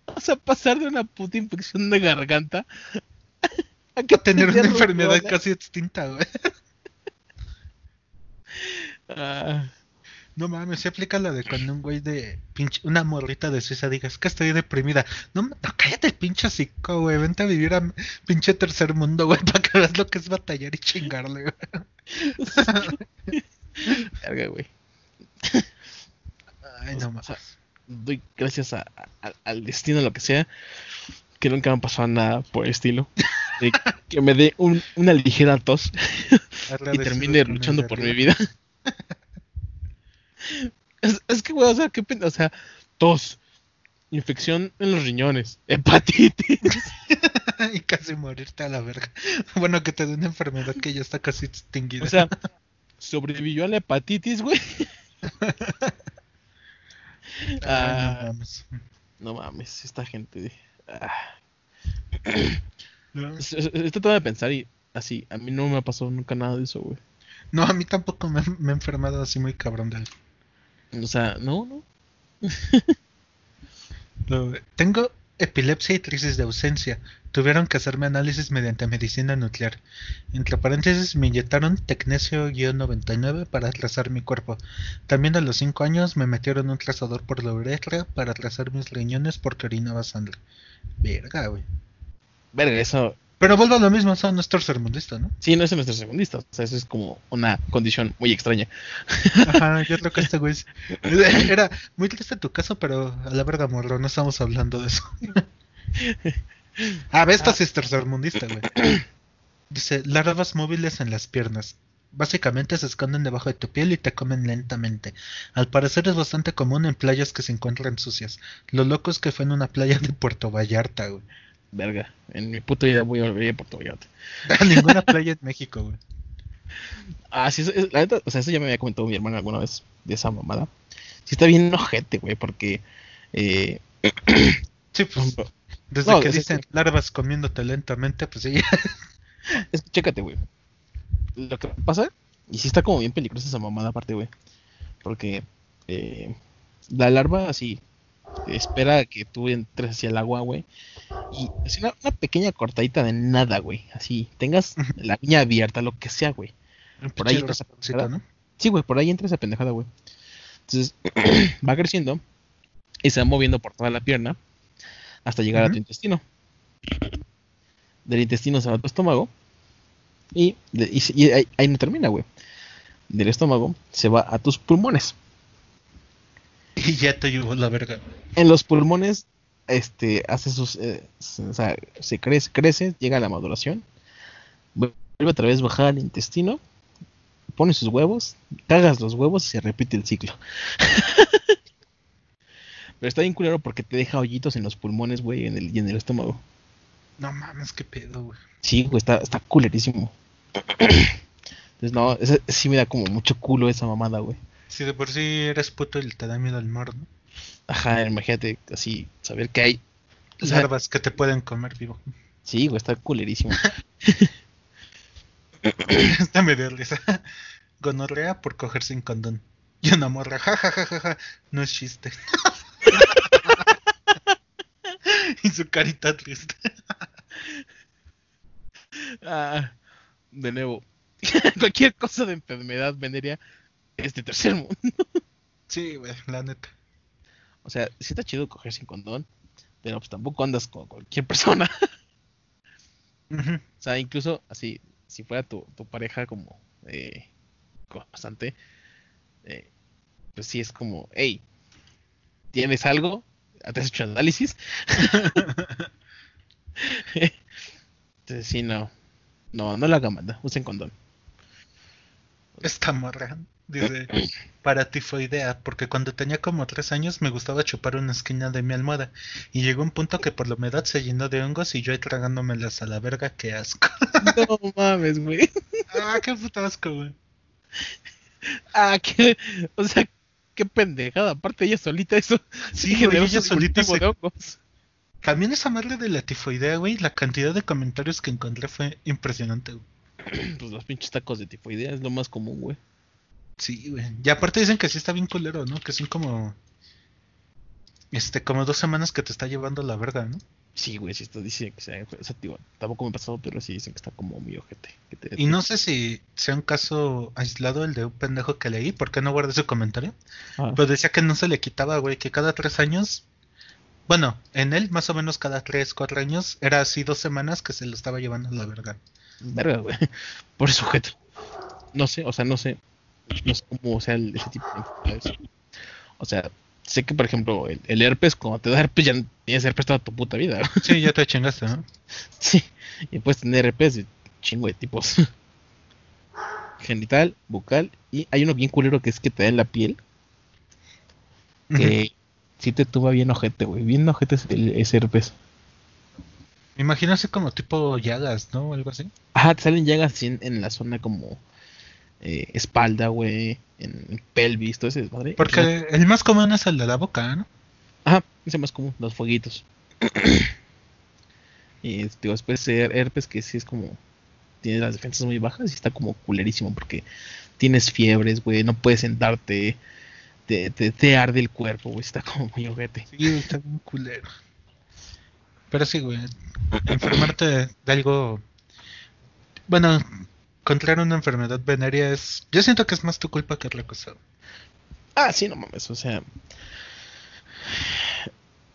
Vas a pasar de una puta infección de garganta a que tener una enfermedad casi extinta, güey. Ah, No mames, se aplica la de cuando un güey de pinche, una morrita de Suiza diga, es que estoy deprimida. No, no cállate, pinche psico, güey. Vente a vivir a pinche tercer mundo, güey, para que veas lo que es batallar y chingarle, güey. verga, güey. Ay, no mames. O sea, doy gracias a- a- al destino, lo que sea, que nunca me ha pasado nada por el estilo. De que me dé un- una ligera tos y termine luchando por mi vida. Es, es que, güey, o sea, qué pena, o sea, tos, infección en los riñones, hepatitis. y casi morirte a la verga. Bueno, que te dé una enfermedad que ya está casi extinguida. O sea, sobrevivió a la hepatitis, güey. Ah. no mames. No mames, esta gente. Ah. No. Estoy tratando de pensar y así, a mí no me ha pasado nunca nada de eso, güey. No, a mí tampoco me, me he enfermado así muy cabrón de algo. O sea, no, no. Lo- Tengo epilepsia y crisis de ausencia. Tuvieron que hacerme análisis mediante medicina nuclear. Entre paréntesis, me inyectaron tecnesio-99 para atrasar mi cuerpo. También a los 5 años me metieron un trazador por la uretra para atrasar mis riñones porque orinaba sangre. Verga, güey. Verga, eso. Pero vuelvo a lo mismo, son nuestros termundistas, ¿no? Sí, no es nuestro segundista. O sea, eso es como una condición muy extraña. Ajá, yo creo que este güey es- Era muy triste tu caso, pero a la verga morro, no estamos hablando de eso. Ah, ve, esta sí es tercermundista, güey. Dice, larvas móviles en las piernas. Básicamente se esconden debajo de tu piel y te comen lentamente. Al parecer es bastante común en playas que se encuentran sucias. Lo loco es que fue en una playa de Puerto Vallarta, güey. Verga. En mi puta vida voy a volver a Puerto Vallarta. Ninguna playa en México, güey. Ah, sí, eso- es- la neta, o sea, eso ya me había comentado mi hermana alguna vez de esa mamada. Sí está bien ojete, güey, porque... Eh, Sí, pues, desde no, que dicen larvas comiéndote lentamente, pues sí. Es que chécate, güey. Lo que pasa, y sí está como bien peligrosa esa mamada aparte, güey. Porque eh, la larva así espera a que tú entres hacia el agua, güey. Y es una, una pequeña cortadita de nada, güey. Así, tengas la viña abierta, lo que sea, güey. Por ahí entra esa ratoncito, pendejada. ¿no? Sí, güey, por ahí entra esa pendejada, güey. Entonces, va creciendo y se va moviendo por toda la pierna hasta llegar a tu intestino. Del intestino se va a tu estómago y, de- y se- y ahí, ahí no termina, güey. Del estómago se va a tus pulmones. Y ya te llevó la verga. En los pulmones, este, hace sus, eh, se- o sea, se crece, crece, llega a la maduración, vuelve otra vez a bajar al intestino, pone sus huevos, cagas los huevos y se repite el ciclo. Pero está bien culero porque te deja hoyitos en los pulmones, güey, en el, y en el estómago. No mames, qué pedo, güey. Sí, güey, está, está culerísimo. Entonces, no, sí me da como mucho culo esa mamada, güey. Si de por sí eres puto y te da miedo el mar, ¿no? Ajá, imagínate así, saber que hay. o sea, Larvas que te pueden comer vivo. sí, güey, está culerísimo. Esta me dio risa. Gonorrea por coger sin condón. Y una morra, ja, ja, ja, ja, ja. No es chiste. y su carita triste. Ah, de nuevo, cualquier cosa de enfermedad venerea es de tercer mundo. Sí, güey, la neta. O sea, sí está chido coger sin condón, pero pues tampoco andas con cualquier persona. O sea, incluso así, si fuera tu, tu pareja como eh, constante, eh, pues sí es como, hey, ¿tienes algo? ¿Te has hecho análisis? Entonces sí, no. No, no la hagan banda, usen condón. Esta morra dice, para tifoidea, porque cuando tenía como tres años me gustaba chupar una esquina de mi almohada. Y llegó un punto que por la humedad se llenó de hongos y yo ahí tragándomelas a la verga, qué asco. No mames, güey. ah, qué puto asco, güey. Ah, qué, o sea, qué pendejada. Aparte ella solita eso. Sí, güey, ella solita se de hongos. También esa madre de la tifoidea, güey, la cantidad de comentarios que encontré fue impresionante, güey. Pues los pinches tacos de tifoidea es lo más común, güey. Sí, güey. Y aparte dicen que sí está bien culero, ¿no? Que son como... Este, como dos semanas que te está llevando la verga, ¿no? Sí, güey, sí, esto dice que sea, o sea, tío, tampoco me ha pasado, pero sí dicen que está como muy ojete. que te- Y no sé si sea un caso aislado el de un pendejo que leí, ¿por qué no guardé su comentario? Ah, Pero decía que no se le quitaba, güey, que cada tres años... Bueno, en él más o menos cada tres, cuatro años era así dos semanas que se lo estaba llevando a la verga. verga, güey. Por sujeto. No sé, o sea, no sé. No sé cómo sea el- ese tipo de. O sea, sé que, por ejemplo, el, el herpes, cuando te da herpes, ya tienes herpes toda tu puta vida. Sí, ya te chingaste, ¿no? Sí, y puedes tener herpes de chingo de tipos. genital, bucal y hay uno bien culero que es que te da en la piel. Que sí te tuva bien ojete, güey. Bien ojete es el- ese herpes. Me imagino así como tipo llagas, ¿no? Algo así. Ajá, te salen llagas en, en la zona como eh, espalda, güey, en pelvis, todo ese desmadre. O sea, Porque el más común es el de la boca, ¿no? Ajá, ese más común, los fueguitos. y este, digo, después her- herpes que sí es como. Tiene las defensas muy bajas y está como culerísimo porque tienes fiebres, güey, no puedes sentarte, te, te, te arde el cuerpo, güey, está como muy ojete. Sí, está bien culero. Pero sí, güey. Enfermarte de algo. Bueno, contraer una enfermedad venérea es. Yo siento que es más tu culpa que otra cosa. Ah, sí, no mames, o sea.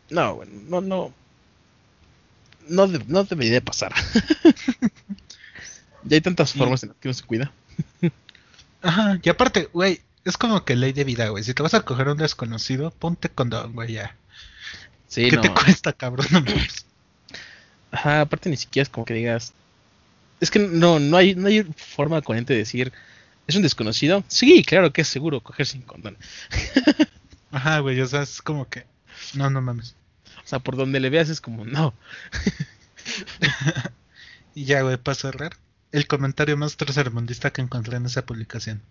No, güey, no, no. No, de- no debería de pasar. ya hay tantas formas en las que uno se cuida. Ajá, y aparte, güey, es como que ley de vida, güey. Si te vas a coger a un desconocido, ponte condón, güey, ya. Sí, ¿Qué no. te cuesta, cabrón? No mames. Ajá, aparte ni siquiera es como que digas. Es que no, no hay, no hay forma coherente de decir. ¿Es un desconocido? Sí, claro que es seguro coger sin condón. Ajá, güey, o sea, es como que. No, no mames. O sea, por donde le veas es como, no. Y ya, güey, para cerrar, el comentario más tercermundista que encontré en esa publicación.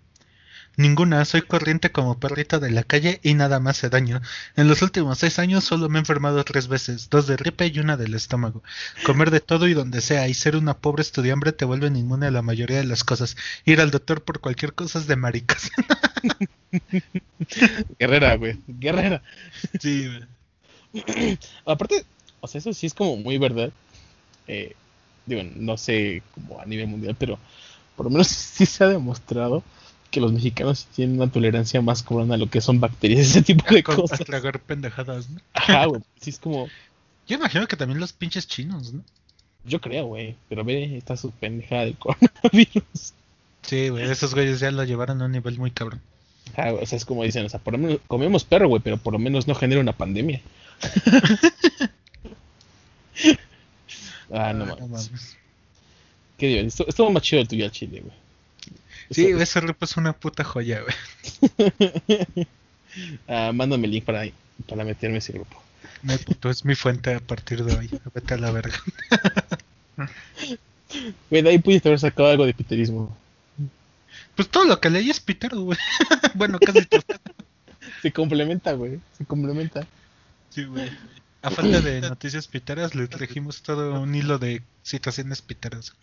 Ninguna, soy corriente como perrito de la calle y nada más hace daño. En los últimos seis años solo me he enfermado tres veces, dos de gripe y una del estómago. Comer de todo y donde sea y ser una pobre estudiambre te vuelven inmune a la mayoría de las cosas. Ir al doctor por cualquier cosa es de maricas. Guerrera, güey. Guerrera. sí, güey. Aparte, o sea, eso sí es como muy verdad. Eh, digo, no sé como a nivel mundial, pero por lo menos sí se ha demostrado que los mexicanos tienen una tolerancia más cabrona a lo que son bacterias, ese tipo de cosas. a tragar pendejadas, ¿no? Ajá, güey. Sí es como, Yo imagino que también los pinches chinos, ¿no? yo creo, güey. Pero ve, está su pendejada del coronavirus. Sí, güey, esos güeyes ya lo llevaron a un nivel muy cabrón. Ajá, güey, o sea, es como dicen, o sea, por lo menos comemos perro, güey, pero por lo menos no genera una pandemia. ah, no Ah, mames. Qué divertido. Estuvo, estuvo más chido el tuyo al chile, güey. Sí, ese grupo es una puta joya, güey. Ah, mándame el link para, para meterme ese grupo. No, puto, es mi fuente a partir de hoy. Vete a la verga. Güey, de ahí pudiste haber sacado algo de piterismo. Pues todo lo que leí es Peter, güey. bueno, casi todo. Se complementa, güey. Se complementa. Sí, güey. A falta de noticias piteras, le trajimos todo un hilo de situaciones piteras.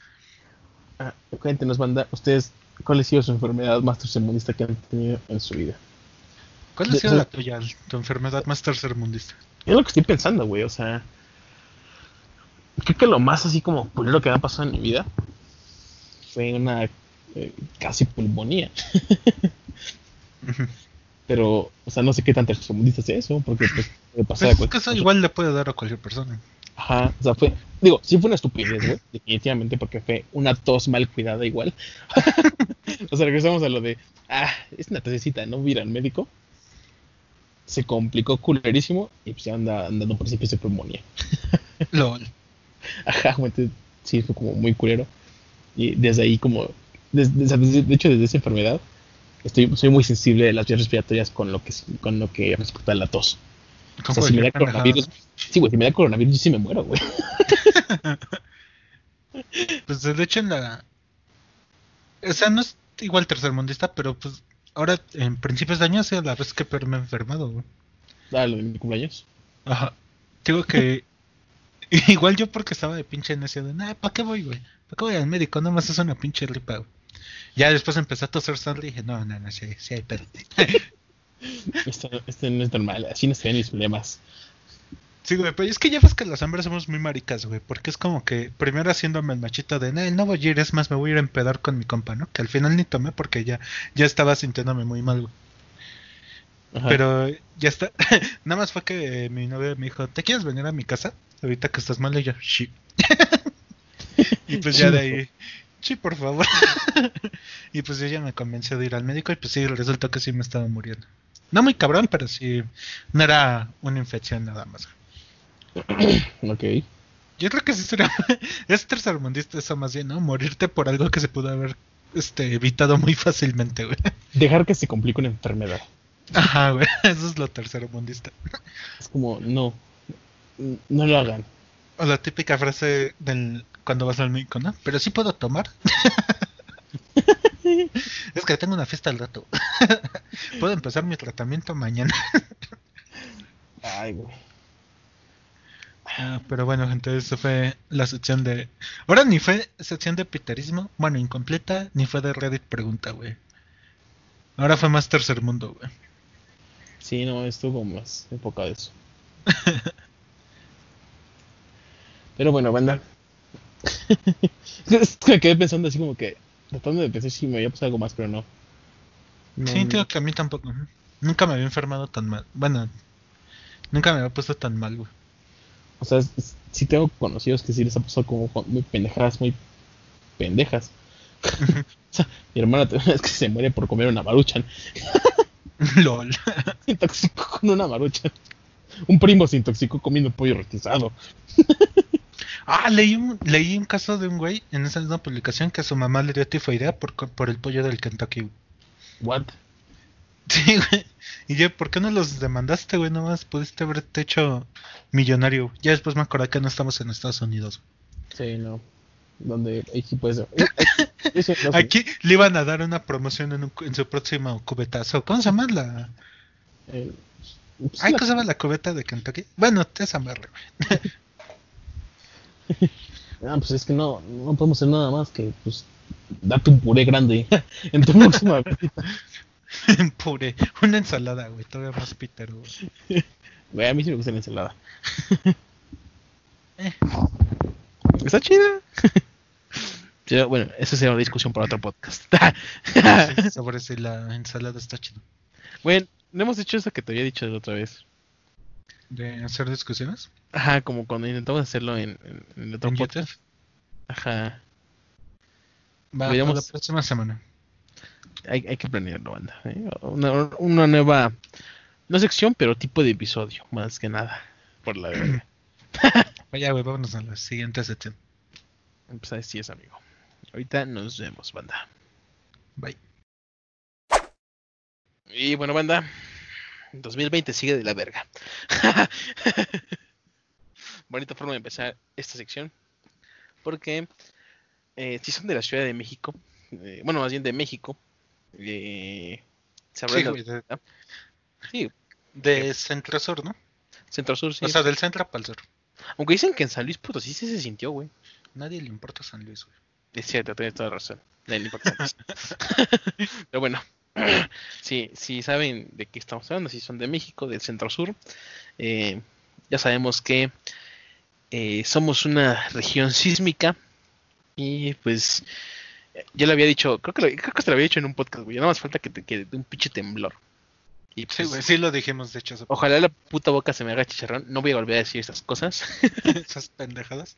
Ah, cuéntenos, banda, ustedes, ¿cuál ha sido su enfermedad más tercermundista que han tenido en su vida? ¿Cuál ha sido la tuya, tu enfermedad más tercermundista? Es lo que estoy pensando, güey, o sea. Creo que lo más así como culero que me ha pasado en mi vida fue una eh, casi pulmonía. Pero, o sea, no sé qué tan tercermundista es eso, porque pues puede pasar a Pues es que cualquier eso cosa. igual le puede dar a cualquier persona. Ajá, o sea, fue, digo, sí fue una estupidez, güey, definitivamente, porque fue una tos mal cuidada igual. o sea, regresamos a lo de, ah, es una tosecita, no ir al médico. Se complicó culerísimo y pues ya anda andando por principios de pulmonía. LOL. Ajá, güey, entonces, sí, fue como muy culero. Y desde ahí como, desde- de hecho desde esa enfermedad, estoy, soy muy sensible de las vías respiratorias con lo que, con lo que respecta a la tos. O sea, si me da coronavirus, sí, güey, si me da coronavirus, yo sí me muero, güey. Pues de hecho en la... O sea, no es igual tercermundista, pero pues ahora en principios de año ha sido la vez que peor me he enfermado, güey. Ah, lo de mi cumpleaños. Ajá. Digo que... igual yo porque estaba de pinche necio de, nah, ¿para qué voy, güey? ¿Para qué voy al médico? Nada más es una pinche gripa, güey. Ya después empecé a toser sangre y dije, no, no, no, sí, sí hay pedo. Esto, esto no es normal, así no se ven mis problemas. Sí, güey, pero es que ya ves que las hombres somos muy maricas, güey, porque es como que primero haciéndome el machito de, nah, no voy a ir, es más, me voy a ir a empedar con mi compa, ¿no? Que al final ni tomé porque ya, ya estaba sintiéndome muy mal, güey. Ajá. Pero ya está. Nada más fue que mi novia me dijo, ¿te quieres venir a mi casa? Ahorita que estás mal, y yo, sí. y pues ya de ahí, sí, por favor. y pues ella me convenció de ir al médico y pues sí, resultó que sí me estaba muriendo. No muy cabrón, pero sí, no era una infección nada más. Ok. Yo creo que sí sería. es tercermundista eso más bien, ¿no? Morirte por algo que se pudo haber este, evitado muy fácilmente, güey. Dejar que se complique una enfermedad. Ajá, güey. Eso es lo tercero mundista. Es como, no. No lo hagan. O la típica frase del cuando vas al médico, ¿no? Pero sí puedo tomar. es que tengo una fiesta al rato. puedo empezar mi tratamiento mañana. Ay, güey. Ah, pero bueno, gente, eso fue la sección de. Ahora ni fue sección de piterismo, bueno, incompleta, ni fue de Reddit pregunta, güey. Ahora fue más tercer mundo, güey. Sí, no, estuvo más enfocado eso. Pero bueno, banda. Es que me quedé pensando así como que. Tratando de pensar si me había pasado algo más, pero no. No, Sí, no. creo que a mí tampoco. Nunca me había enfermado tan mal. Bueno, nunca me había puesto tan mal, güey. O sea, sí tengo conocidos que sí les ha pasado como muy pendejadas, muy pendejas. o sea, mi hermana es que se muere por comer una maruchan. LOL. Se intoxicó con una maruchan. Un primo se intoxicó comiendo pollo rostizado. Ah, leí un, leí un caso de un güey en esa misma publicación que a su mamá le dio tifoidea por, por el pollo del Kentucky. What? Sí, güey. Y yo, ¿por qué no los demandaste, güey? Nomás pudiste haberte hecho millonario. Ya después me acordé que no estamos en Estados Unidos. Sí, no. Donde ahí sí puede ser. Aquí le iban a dar una promoción en, un en su próximo cubetazo. ¿Cómo se llama la...? Eh, pues, Ay, la- ¿cómo se llama la cubeta de Kentucky? Bueno, esa madre, güey. Ah, pues es que no, no podemos hacer nada más que pues darte un puré grande en tu próxima visita. Pure. Una ensalada, güey. Todavía más Peter, güey. Güey, a mí sí me gusta la ensalada. Eh. Está chida. Bueno, esa será una discusión para otro podcast. Sí, sobre si la ensalada está chido. bueno, no hemos dicho eso que te había dicho la otra vez. ¿De hacer discusiones? Ajá, como cuando intentamos hacerlo en, en- en el otro ¿En podcast. YouTube? Ajá. Va, para la próxima semana. Hay, hay que planearlo, banda. ¿eh? Una, una nueva, no sección, pero tipo de episodio, más que nada. Por la verga. Vaya, güey, vámonos a la siguiente sección. Pues así es, amigo. Ahorita nos vemos, banda. Bye. Y bueno, banda. 2020 sigue de la verga. Bonita forma de empezar esta sección. Porque eh, si son de la Ciudad de México, eh, bueno, más bien de México, eh, Sí, güey, de, sí, de centro sur, ¿no? Centro Sur, sí. O sea, del centro para el sur. Aunque dicen que en San Luis Potosí sí se sintió, güey. Nadie le importa San Luis, güey. Es cierto, tienes toda razón. No le importa San Luis. Pero bueno, si, si saben de qué estamos hablando, si son de México, del centro sur, eh, ya sabemos que eh, somos una región sísmica y pues yo le había dicho, creo que, lo- creo que te lo había dicho en un podcast, güey, nada más falta que te quede un pinche temblor. Y Sí, pues, güey, sí lo dijimos, de hecho, ojalá la puta boca se me haga chicharrón, no voy a volver a decir esas cosas. esas pendejadas.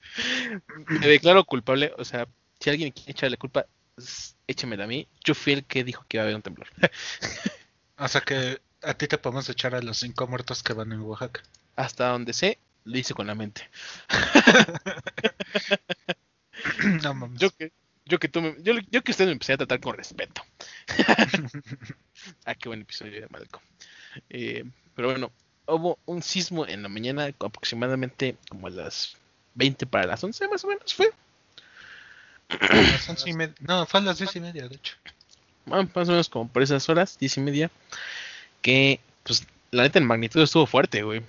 me declaro culpable, o sea, si alguien quiere echarle culpa, échemela a mí. Yo fui el que dijo que iba a haber un temblor. O sea que a ti te podemos echar a los cinco muertos que van en Oaxaca. Hasta donde sé, lo hice con la mente. no mames. Yo que, yo que tú me- yo, yo que usted me empecé a tratar con respeto. ah, qué buen episodio de Malcolm. Eh, pero bueno, hubo un sismo en la mañana, aproximadamente como a las 20 para las 11 más o menos fue. A las once y media- No, fue a las diez y media, de hecho. Ah, más o menos como por esas horas, 10 y media. Que, pues, la neta, en magnitud estuvo fuerte, güey.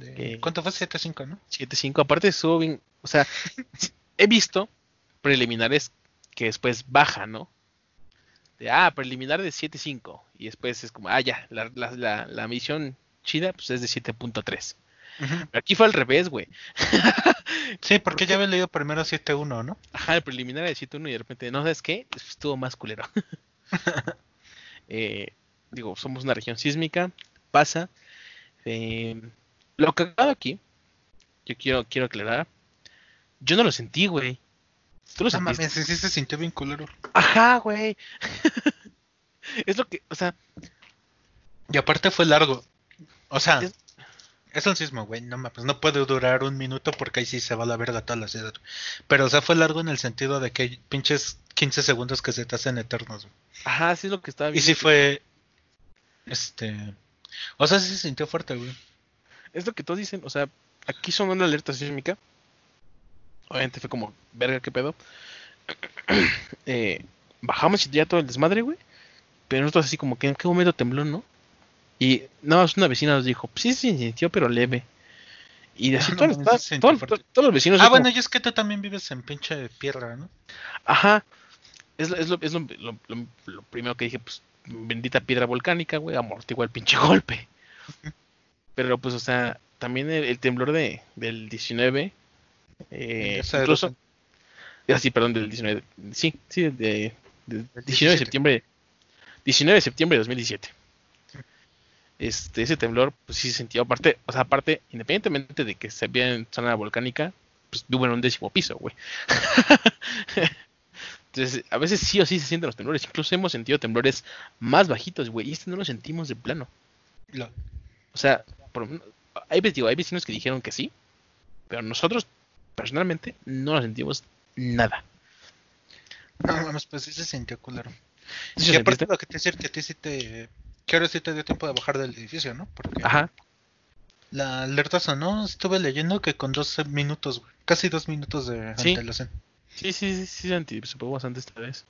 De- ¿Cuánto fue? 7-5, ¿no? 7.5. Aparte estuvo bien. O sea, he visto preliminares que después bajan, ¿no? De, ah, preliminar de 7.5. Y después es como, ah, ya, la, la, la, la misión chida pues es de 7.3. Pero aquí fue al revés, güey. Sí, porque ya había leído primero 7-1, ¿no? Ajá, el preliminar de 7.1 y de repente, no, ¿sabes qué? Estuvo más culero. Eh, digo, somos una región sísmica, pasa. Eh, lo cagado aquí, yo quiero, quiero aclarar, yo no lo sentí, güey. ¿Tú lo No sentiste? mames, sí, se sintió bien culero. Ajá, güey. es lo que, o sea, Y aparte fue largo. O sea, Es- Es un sismo, güey. No mames, no puede durar un minuto porque ahí sí se va a la verga toda la ciudad. Pero, o sea, fue largo en el sentido de que pinches 15 segundos que se te hacen eternos. güey. Ajá, sí es lo que estaba Y viendo. sí fue. Este. O sea, sí se sintió fuerte, güey. Es lo que todos dicen, o sea, aquí sonó una alerta sísmica. Obviamente fue como, verga, qué pedo. Eh, bajamos y ya todo el desmadre, güey. Pero nosotros así como que en qué momento tembló, ¿no? Y nada más una vecina nos dijo, pues sí se sintió, pero leve. Y así Ah, no todo el mames, estado- sí se sintió todo- fuerte. to- todos los vecinos. Ah, así como, bueno, y es que tú también vives en pinche piedra, ¿no? Ajá. Es, lo, es, lo, es lo, lo- lo- lo primero que dije, pues, bendita piedra volcánica, güey, amortigua el pinche golpe. Pero pues, o sea, también el, el temblor de, del 19, eh, incluso, ah, sí, perdón, del 19, sí, sí, de, de- del 19 de 17. septiembre, 19 de septiembre de 2017. Este, ese temblor, pues sí se sintió, aparte, o sea, aparte, independientemente de que se vea en zona volcánica, pues vivo en un décimo piso, güey. Entonces, a veces sí o sí se sienten los temblores. Incluso hemos sentido temblores más bajitos, güey. Y este no lo sentimos de plano. O sea, por, hay, digo, hay vecinos que dijeron que sí. Pero nosotros, personalmente, no lo sentimos nada. No mames, pues sí se sintió culero. ¿Sí y aparte lo que te decir que a ti sí te. Que ahora sí te dio tiempo de bajar del edificio, ¿no? Porque Ajá. la alerta sonó, estuve leyendo que con 12 minutos, güey. Casi dos minutos de Sí. antelación. Sí, sí, sí, sí, sentí, supe bastante esta vez.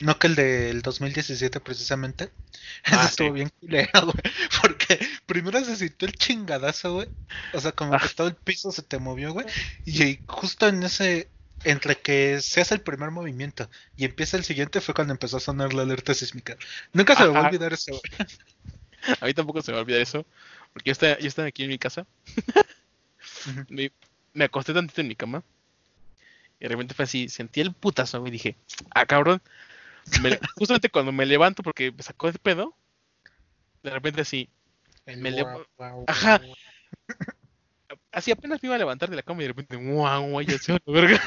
No que el del 2017 precisamente. Ah, estuvo sí. bien culero, güey. Porque primero se sintió el chingadazo, güey. O sea, como Ah. que todo el piso se te movió, güey. Y justo en ese, entre que se hace el primer movimiento y empieza el siguiente fue cuando empezó a sonar la alerta sísmica. Nunca se me va a olvidar eso, güey. A mí tampoco se me va a olvidar eso. Porque yo estaba, yo estaba aquí en mi casa. Me, me acosté tantito en mi cama. Y de repente fue así, sentí el putazo y dije, ah, cabrón. Me- justamente cuando me levanto porque me sacó de pedo, de repente así, Me le- Ajá. así apenas me iba a levantar de la cama y de repente, guau, guau, ya se va la verga.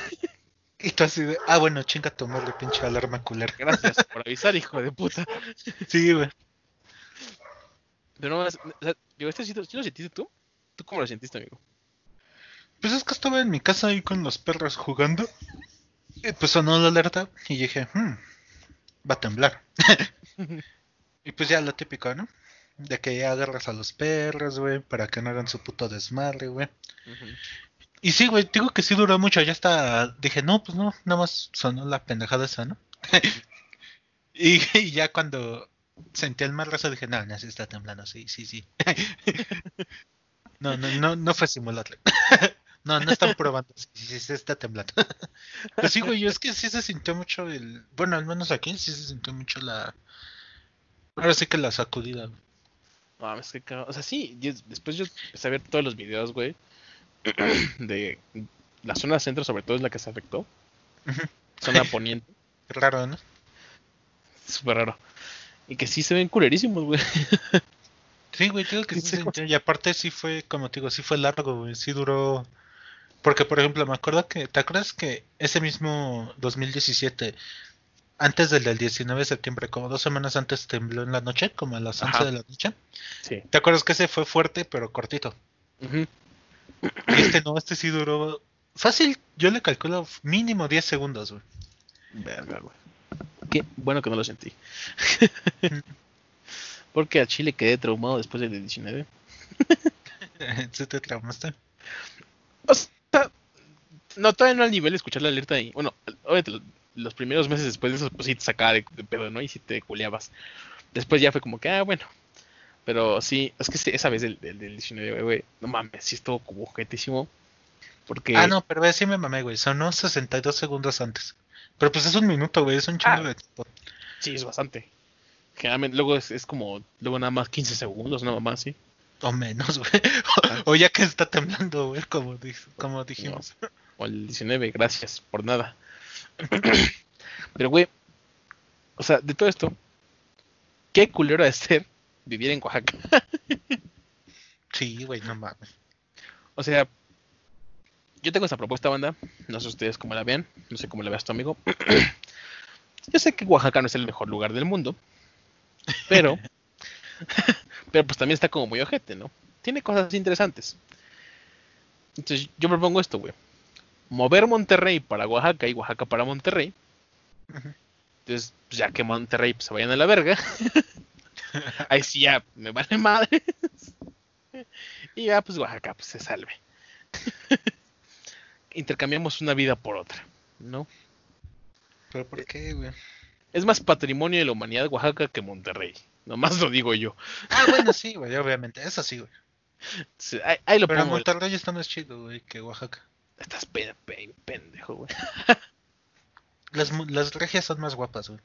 Y tú así de, ah, bueno, chinga tu pinche alarma culera. Gracias por avisar, hijo de puta. Sí, güey. Pero no, o sea, digo, ¿este sí, sí lo sentiste tú? ¿Tú cómo lo sentiste, amigo? Pues es que estaba en mi casa ahí con los perros jugando. Y pues sonó la alerta y dije, hmm, va a temblar. y pues ya lo típico, ¿no? De que ya agarras a los perros, güey, para que no hagan su puto desmadre, güey. Y sí, güey, digo que sí duró mucho. Ya hasta dije, no, pues no, nada más sonó la pendejada esa, ¿no? y, y ya cuando sentí el marrazo dije, no, no, sí está temblando, sí, sí, sí. no, no, no, no fue simulacro. No, no están probando, sí, sí, sí está temblando. pues sí, güey, es que sí se sintió mucho el. Bueno, al menos aquí sí se sintió mucho la. Ahora sí que la sacudida. güey. No, es que, o sea, sí, yo- después yo empecé a ver todos los videos, güey, de la zona centro, sobre todo, es la que se afectó. Zona poniente, raro, ¿no? súper raro. Y que sí se ven culerísimos, güey. Sí, güey, digo que sí, Sí, se sintió. Y aparte sí fue, como te digo, sí fue largo, güey. Sí duró. Porque, por ejemplo, me acuerdo que. ¿Te acuerdas que ese mismo 2017, antes del del 19 de septiembre, como dos semanas antes tembló en la noche, como a las 11 Ajá. de la noche? Sí. ¿Te acuerdas que ese fue fuerte, pero cortito? Y este no, este sí duró. Fácil, yo le calculo mínimo 10 segundos, güey. Verga, güey. Qué bueno que no lo sentí. Porque a Chile quedé traumado después del 19. ¿Sí te traumaste? O sea, no, todavía no al nivel de escuchar la alerta y, bueno, obviamente lo- los primeros meses después de eso, pues sí te sacaba de, de pedo, ¿no? Y sí te culeabas. Después ya fue como que, ah, bueno. Pero sí, es que sí, esa vez del, del, del 19, güey, no mames, sí estuvo como objetísimo. Porque, Ah, no, pero sí me mamé, güey. Sonó 62 segundos antes. Pero pues es un minuto, güey. Es un chingo Ah. de tiempo. sí, es bastante. Generalmente, luego es, es como, luego nada más 15 segundos, nada más, sí. O menos, güey. O, o ya que está temblando, güey, como, como dijimos. O el 19, gracias por nada. Pero, güey, o sea, de todo esto, qué culero de ser vivir en Oaxaca. Sí, güey, no mames. O sea, yo tengo esta propuesta, banda. No sé ustedes cómo la vean. No sé cómo la veas tu amigo. yo sé que Oaxaca no es el mejor lugar del mundo. Pero, pero pues también está como muy ojete, ¿no? tiene cosas interesantes. Entonces yo propongo esto, güey. Mover Monterrey para Oaxaca y Oaxaca para Monterrey. Entonces, pues, ya que Monterrey pues, se vayan a la verga. Ahí sí ya me vale madre. y ya pues Oaxaca pues se salve. Intercambiamos una vida por otra, ¿no? ¿Pero por qué, güey? Es más patrimonio de la humanidad Oaxaca que Monterrey. Nomás lo digo yo. Ah, bueno, sí, güey, obviamente. Eso sí, güey. Sí, Ahí, ahí lo Pero pongo. Monterrey está más chido, güey, que Oaxaca. Estás pe- pe- pendejo, güey. Las, las regias son más guapas, güey.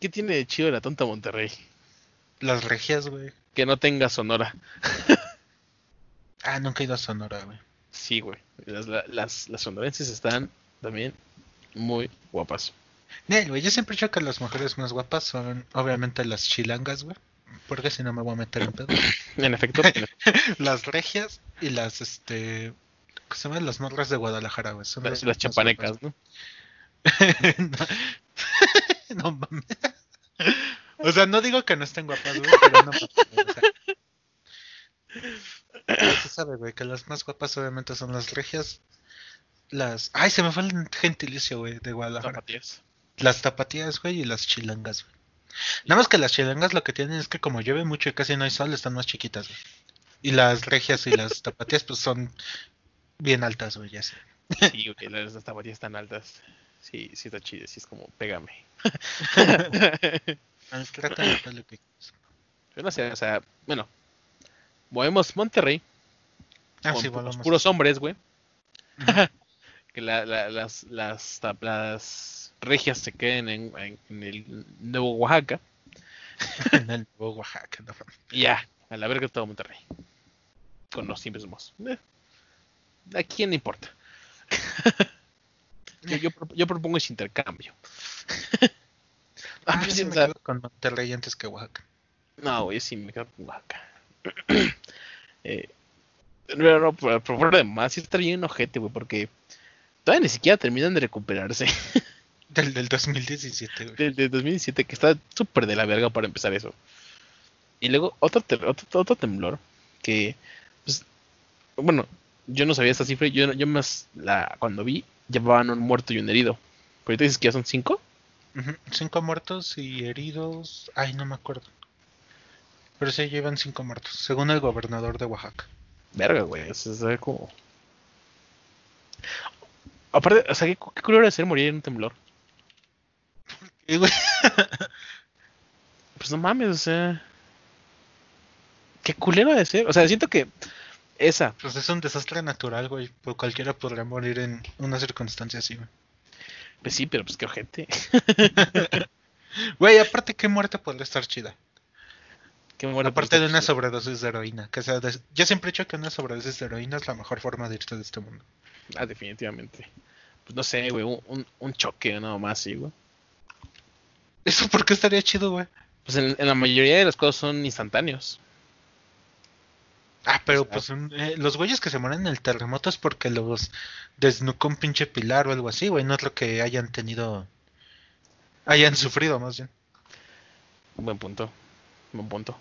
¿Qué tiene de chido la tonta Monterrey? Las regias, güey. Que no tenga Sonora. Ah, nunca he ido a Sonora, güey. Sí, güey. Las, la- las, las sonorenses están también muy guapas. Nel, güey, yo siempre he dicho que las mujeres más guapas son, obviamente, las chilangas, güey. Porque si no me voy a meter en pedo. En efecto, las regias y las, este... ¿Cómo se llaman? Las morras de Guadalajara, güey. Son las, las las más chapanecas, ¿no? no, no mames. O sea, no digo que no estén guapas, güey, pero no mames, güey, o sea. Ya se sabe, güey, que las más guapas obviamente son las regias. Las... Ay, se me fue el gentilicio, güey, de Guadalajara. Zapatillas. Las tapatías, güey, y las chilangas, güey. Nada más que las chilangas lo que tienen es que como llueve mucho y casi no hay sol, están más chiquitas, güey. Y las regias y las tapatías, pues son bien altas, güey, ya sé. Sí, güey, las, las están altas. Sí, sí está chido, sí es como, pégame. Trata de hacer lo que. Yo no sé, o sea, bueno. Movemos Monterrey Ah, con sí, pu- volvamos. puros hombres, güey. Que la- la- las, las, las regias se queden en, en- en el nuevo Oaxaca. en el nuevo Oaxaca, no ya, a la verga todo Monterrey. Con los mismos. Eh, ¿A quién le importa? yo, yo, pro- yo propongo ese intercambio. Ah, sí, me quedo con Monterrey antes que Oaxaca. No, güey, sí me quedo con Oaxaca. eh, pero no, pero pero fuera de más, sí está bien ojete, güey, porque todavía ni siquiera terminan de recuperarse Del, del 2017, güey. del de 2017, que está súper de la verga para empezar eso. Y luego otro, te- otro, otro temblor, que, pues, bueno, yo no sabía esta cifra, yo, yo más, la, cuando vi, llevaban un muerto y un herido. Pero ahorita dices que ya son cinco. Cinco muertos y heridos. Ay, no me acuerdo. Pero sí llevan cinco muertos, según el gobernador de Oaxaca. Verga, güey, eso es como... Aparte, o sea, qué, qué culero de ser morir en un temblor. Güey, Pues no mames, o sea. Qué culero de ser. O sea, siento que esa, pues es un desastre natural, güey. Cualquiera podría morir en una circunstancia así, güey. pues sí, pero pues qué ojete. Güey, aparte, ¿qué muerte podría estar chida? Qué muerte Aparte de una sobredosis de heroína. Que sea de- Yo siempre he dicho que una sobredosis de heroína es la mejor forma de irte de este mundo. Ah, definitivamente. Pues no sé, güey, un, un, un choque nada más, sí, güey. ¿Eso por qué estaría chido, güey? Pues en, en la mayoría de las cosas son instantáneos. Ah, pero sea, pues un- eh, los güeyes que se mueren en el terremoto es porque los desnucó un pinche pilar o algo así, güey. No es lo que hayan tenido. Hayan sufrido, más bien. Buen punto. Buen punto.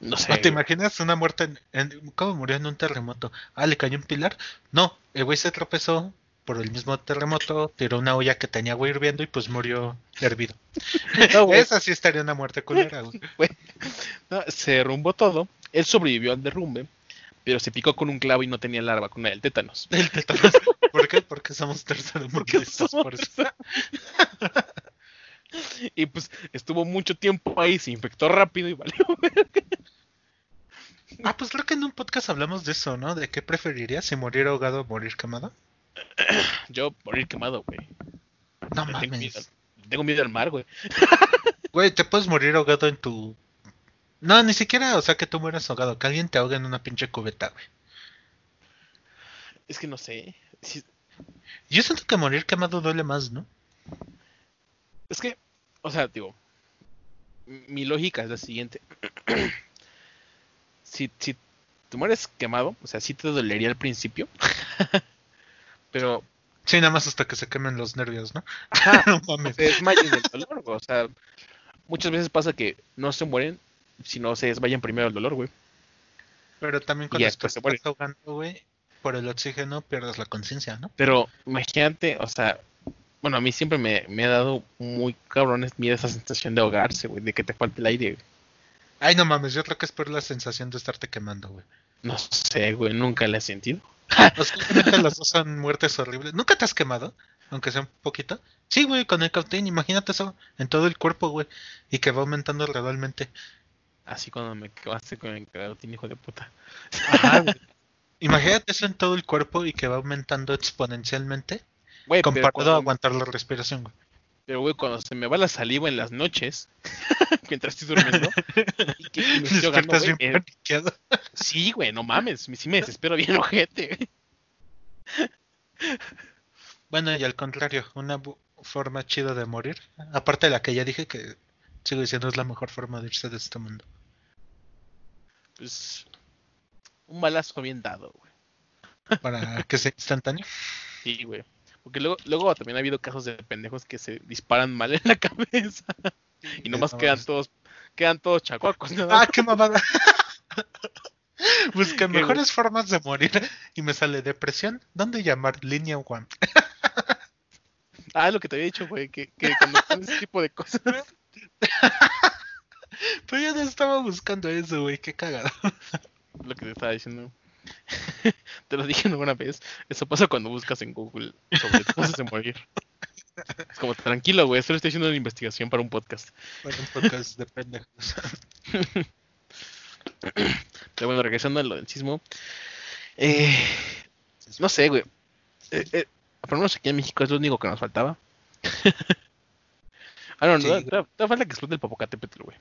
No sé. ¿No te imaginas una muerte en, en- ¿Cómo murió en un terremoto? Ah, le cayó un pilar. No, el güey se tropezó por el mismo terremoto, tiró una olla que tenía agua hirviendo y pues murió hervido. No. Esa sí estaría una muerte culera, güey. No, se derrumbó todo. Él sobrevivió al derrumbe, pero se picó con un clavo y no tenía la vacuna del tétanos. El tétanos. ¿Por qué? Porque somos tercermundistas, por eso. Y pues estuvo mucho tiempo ahí, se infectó rápido y valió. Ah, pues creo que en un podcast hablamos de eso, ¿no? De qué preferirías, si morir ahogado o morir quemado. Yo morir quemado, güey. No Tengo miedo, mames. tengo miedo al mar, güey. Güey, te puedes morir ahogado en tu... No, ni siquiera, o sea, que tú mueras ahogado, que alguien te ahogue en una pinche cubeta, güey. Es que no sé. Yo siento que morir quemado duele más, ¿no? Es que, o sea, digo, mi lógica es la siguiente. si, si tú mueres quemado, o sea, sí te dolería al principio. pero Sí, nada más hasta que se quemen los nervios, ¿no? ajá, no mames. te desmayas del dolor, güey, O sea, muchas veces pasa que no se mueren si no se desmayan primero el dolor, güey. Pero también cuando estás se ahogando, güey, por el oxígeno pierdes la conciencia, ¿no? Pero imagínate, o sea, bueno, a mí siempre me, me ha dado muy cabrón miedo esa sensación de ahogarse, güey, de que te falte el aire. güey. Ay, no mames, yo creo que es por la sensación de estarte quemando, güey. No sé, güey, nunca la he sentido. O sea, las dos son muertes horribles. ¿Nunca te has quemado? Aunque sea un poquito. Sí, güey, con el cautín, imagínate eso en todo el cuerpo, güey. Y que va aumentando gradualmente. Así cuando me quedaste con el carotín, hijo de puta. Ajá, güey. Imagínate eso en todo el cuerpo y que va aumentando exponencialmente Güey, comparado a aguantar la respiración, güey. Pero, güey, cuando se me va la saliva en las noches, mientras estoy durmiendo, y que y me estoy ahogando, güey, bien eh, sí, güey, no mames, sí me desespero bien ojete. Bueno, y al contrario, una forma chida de morir. Aparte de la que ya dije que sigo diciendo es la mejor forma de irse de este mundo. Pues, un balazo bien dado, güey. Para que sea instantáneo. Sí, güey. Porque luego, luego también ha habido casos de pendejos que se disparan mal en la cabeza y nomás no quedan todos, quedan todos chacuacos. ¿no? ¡Ah, qué mamada! Busqué ¿Qué, güey? mejores formas de morir y me sale depresión. ¿Dónde llamar? Línea One. Ah, lo que te había dicho, güey, que, que cuando pones ese tipo de cosas, Pero yo no estaba buscando eso, güey. Qué cagado. lo que te estaba diciendo. te lo dije alguna vez. Eso pasa cuando buscas en Google sobre cosas de morir. Es como, tranquilo, güey, solo estoy haciendo una investigación para un podcast. Bueno, un podcast de pendejos. Pero bueno, regresando a lo del sismo. Eh, no sé, güey. Eh, eh, por lo menos aquí en México es lo único que nos faltaba. ah, no, Sí, no, todavía todavía falta que explote el Popocatépetl, güey.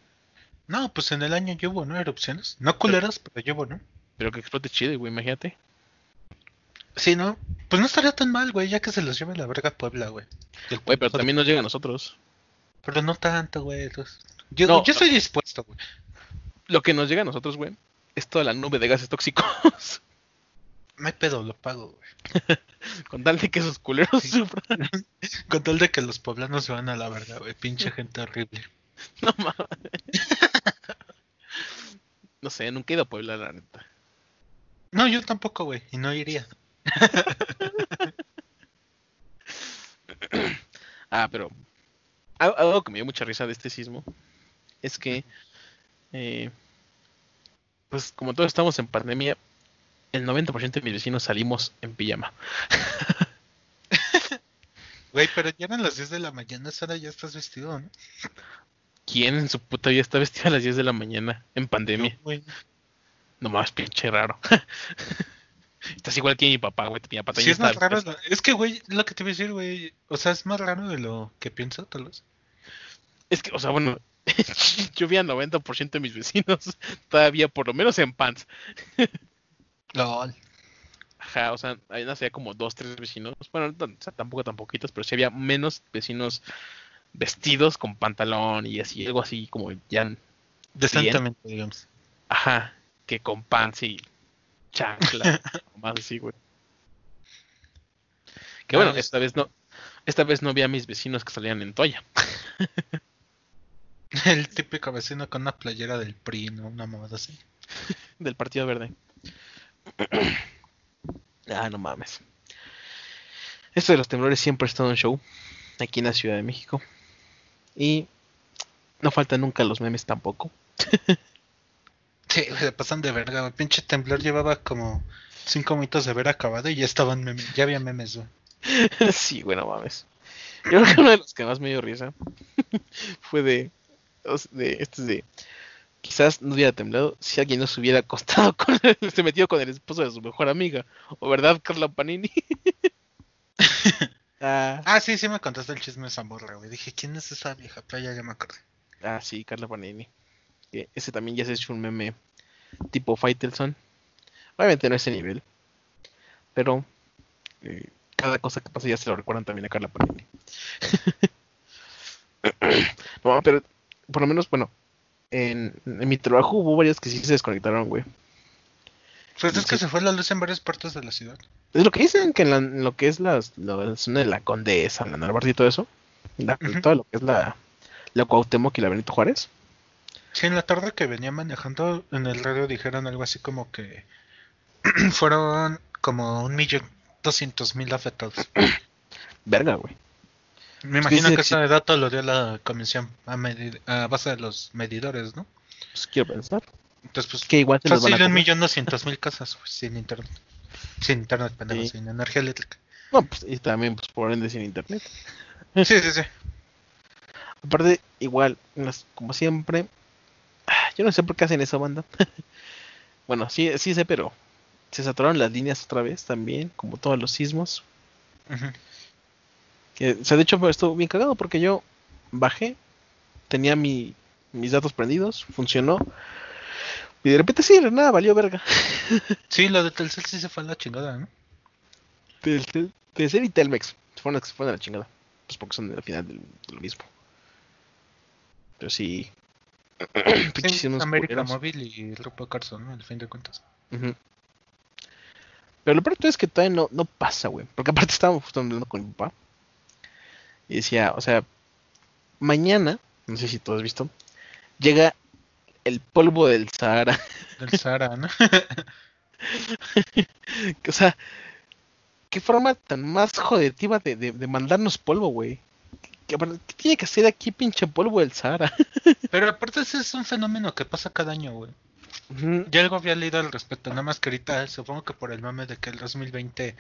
No, pues en el año llevo, ¿no? Erupciones. No culeras, pero llevo, ¿no? Pero que explote chido, güey, imagínate. Sí, ¿no? Pues no estaría tan mal, güey, ya que se los lleve la verga Puebla, güey. Pero también nos llega a nosotros. Pero no tanto, güey. Yo, No, yo estoy dispuesto, güey. Lo que nos llega a nosotros, güey, es toda la nube de gases tóxicos. No hay pedo, lo pago, güey. Con tal de que esos culeros Sí. sufran. Con tal de que los poblanos se van a la verga, güey. Pinche gente horrible. No mames. No sé, nunca he ido a Puebla, la neta. No, yo tampoco, güey. Y no iría. Ah, pero al- algo que me dio mucha risa de este sismo es que, eh, pues como todos estamos en pandemia, el 90% de mis vecinos salimos en pijama. Güey, pero ya eran las 10 de la mañana, ahora ya estás vestido, ¿no? ¿Quién en su puta vida está vestido a las 10 de la mañana en pandemia? No más, pinche raro. Estás igual que mi papá, güey. Mi papá Sí, es más raro. Es que, güey, lo que te iba a decir, güey. O sea, es más raro de lo que pienso, tal vez. Es que, o sea, bueno, yo vi al 90% de mis vecinos todavía por lo menos en pants. LOL. Ajá, o sea, ahí no había como dos, tres vecinos. Bueno, o sea, tampoco tan poquitos, pero sí había menos vecinos vestidos con pantalón y así, algo así como ya, Decentemente, digamos. ajá, que con pants y chancla, más así, güey. Que bueno, Ah, es- esta vez no, esta vez no vi a mis vecinos que salían en toalla. El típico vecino con una playera del PRI, ¿no? Una mamada así. del Partido Verde. ah, no mames. Esto de los temblores siempre ha estado en show aquí en la Ciudad de México. Y no faltan nunca los memes tampoco. Sí, se pasan de verga, güey. Pinche temblor llevaba como cinco minutos de haber acabado y ya estaban memes. Ya había memes, güey. sí, bueno, mames. Yo creo que uno de los que más me dio risa fue de, de este es de quizás no hubiera temblado si alguien no se hubiera acostado con el, se metió con el esposo de su mejor amiga. ¿O verdad, Carla Panini? ah, Ah, sí, sí me contaste el chisme de esa morra, güey. Dije, ¿quién es esa vieja? Pero ya, ya me acordé. Ah, sí, Carla Panini. Que ese también ya se ha hecho un meme tipo Faitelson. Obviamente no a ese nivel. Pero eh, cada cosa que pasa ya se lo recuerdan también a Carla Panini. no, pero por lo menos, bueno, en, en mi trabajo hubo varias que sí se desconectaron, güey. Pues es que se fue la luz en varias partes de la ciudad. Es lo que dicen, que en, la- en lo que es las, la zona de la Condesa, la Narvarte y todo eso, la- Ujú. todo lo que es la, la Cuauhtémoc y la Benito Juárez, Sí, en la tarde que venía manejando, en el radio dijeron algo así como que fueron como un millón doscientos mil afectados. Verga, güey. Me que imagino que ese dato lo dio la comisión a, a base de los medidores, ¿no? Pues quiero pensar. Entonces, pues, Que igual se los van fácil a un millón doscientos mil casas pues, sin internet. Sin internet, pendejo, Sí. sin energía eléctrica. No, pues y también, pues por ende, sin internet. Sí, sí, sí. Aparte, igual, como siempre, yo no sé por qué hacen eso, banda. bueno, sí, sí sé, pero se saturaron las líneas otra vez también, como todos los sismos. Ujú. Que, o sea, de hecho, estuvo bien cagado porque yo bajé, tenía mi, mis datos prendidos, funcionó. Y de repente sí, nada, valió verga. Sí, lo de Telcel sí se fue a la chingada, ¿no? Telcel Telcel y Telmex fueron las que se fueron a la chingada. Pues porque son al final del- de lo mismo. Pero sí. América. Móvil y Grupo Carson, ¿no? Al fin de cuentas. Pero lo peor es que todavía no, no pasa, güey. Porque aparte estábamos justo hablando con mi papá. Y decía, o sea, mañana, no sé si tú has visto, llega el polvo del Sahara. Del Sahara, ¿no? o sea, qué forma tan más jodetiva de, de, de mandarnos polvo, güey. ¿Qué, ¿qué tiene que hacer aquí pinche polvo del Sahara? Pero aparte ese es un fenómeno que pasa cada año, güey. Ujú. Ya algo había leído al respecto, nada más que ahorita supongo que por el mame de que el 2020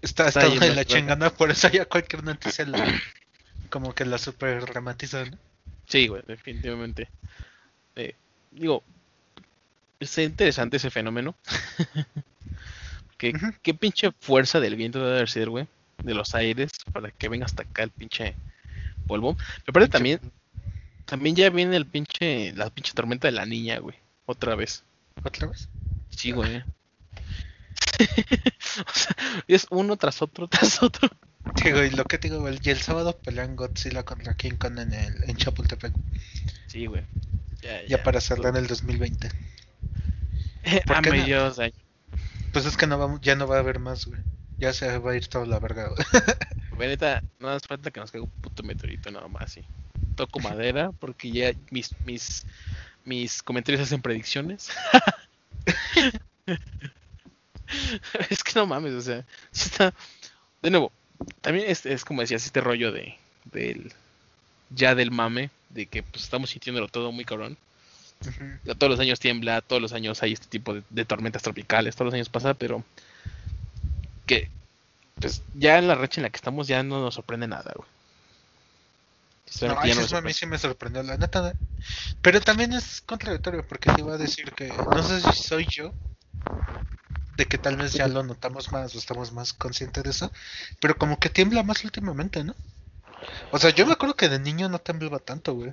está, está a la chingada, por eso ya cualquier noticia la, como que la super dramatiza, ¿no? Sí, güey, definitivamente. Eh, digo, es interesante ese fenómeno. Ujú. Qué pinche fuerza del viento debe haber sido, güey, de los aires, para que venga hasta acá el pinche polvo. Me parece también, también ya viene el pinche, la pinche tormenta de la niña, güey, otra vez. ¿Otra vez? Sí, güey. o sea, es uno tras otro, tras otro. Digo, y lo que te digo, güey, y el sábado pelean Godzilla contra King Kong en, el, en Chapultepec, Sí, güey. Ya, ya para cerrar el 2020. ¿por qué no? Pues es que no vamos, ya no va a haber más, güey. Ya se va a ir toda la verga, güey. Güey, neta, no hace falta que nos caiga un puto meteorito nada más, sí. Toco madera porque ya mis, mis, mis comentarios hacen predicciones. es que no mames, o sea, está... De nuevo, también es, es como decías, este rollo de del ya del mame, de que pues estamos sintiéndolo todo muy cabrón. Ya Todos los años tiembla, todos los años hay este tipo de, de tormentas tropicales, todos los años pasa, pero que pues ya en la racha en la que estamos ya no nos sorprende nada, güey. No, eso a mí sí me sorprendió, la neta. Pero también es contradictorio porque te iba a decir que no sé si soy yo de que tal vez ya lo notamos más o estamos más conscientes de eso, pero como que tiembla más últimamente, ¿no? O sea, yo me acuerdo que de niño no temblaba tanto, güey.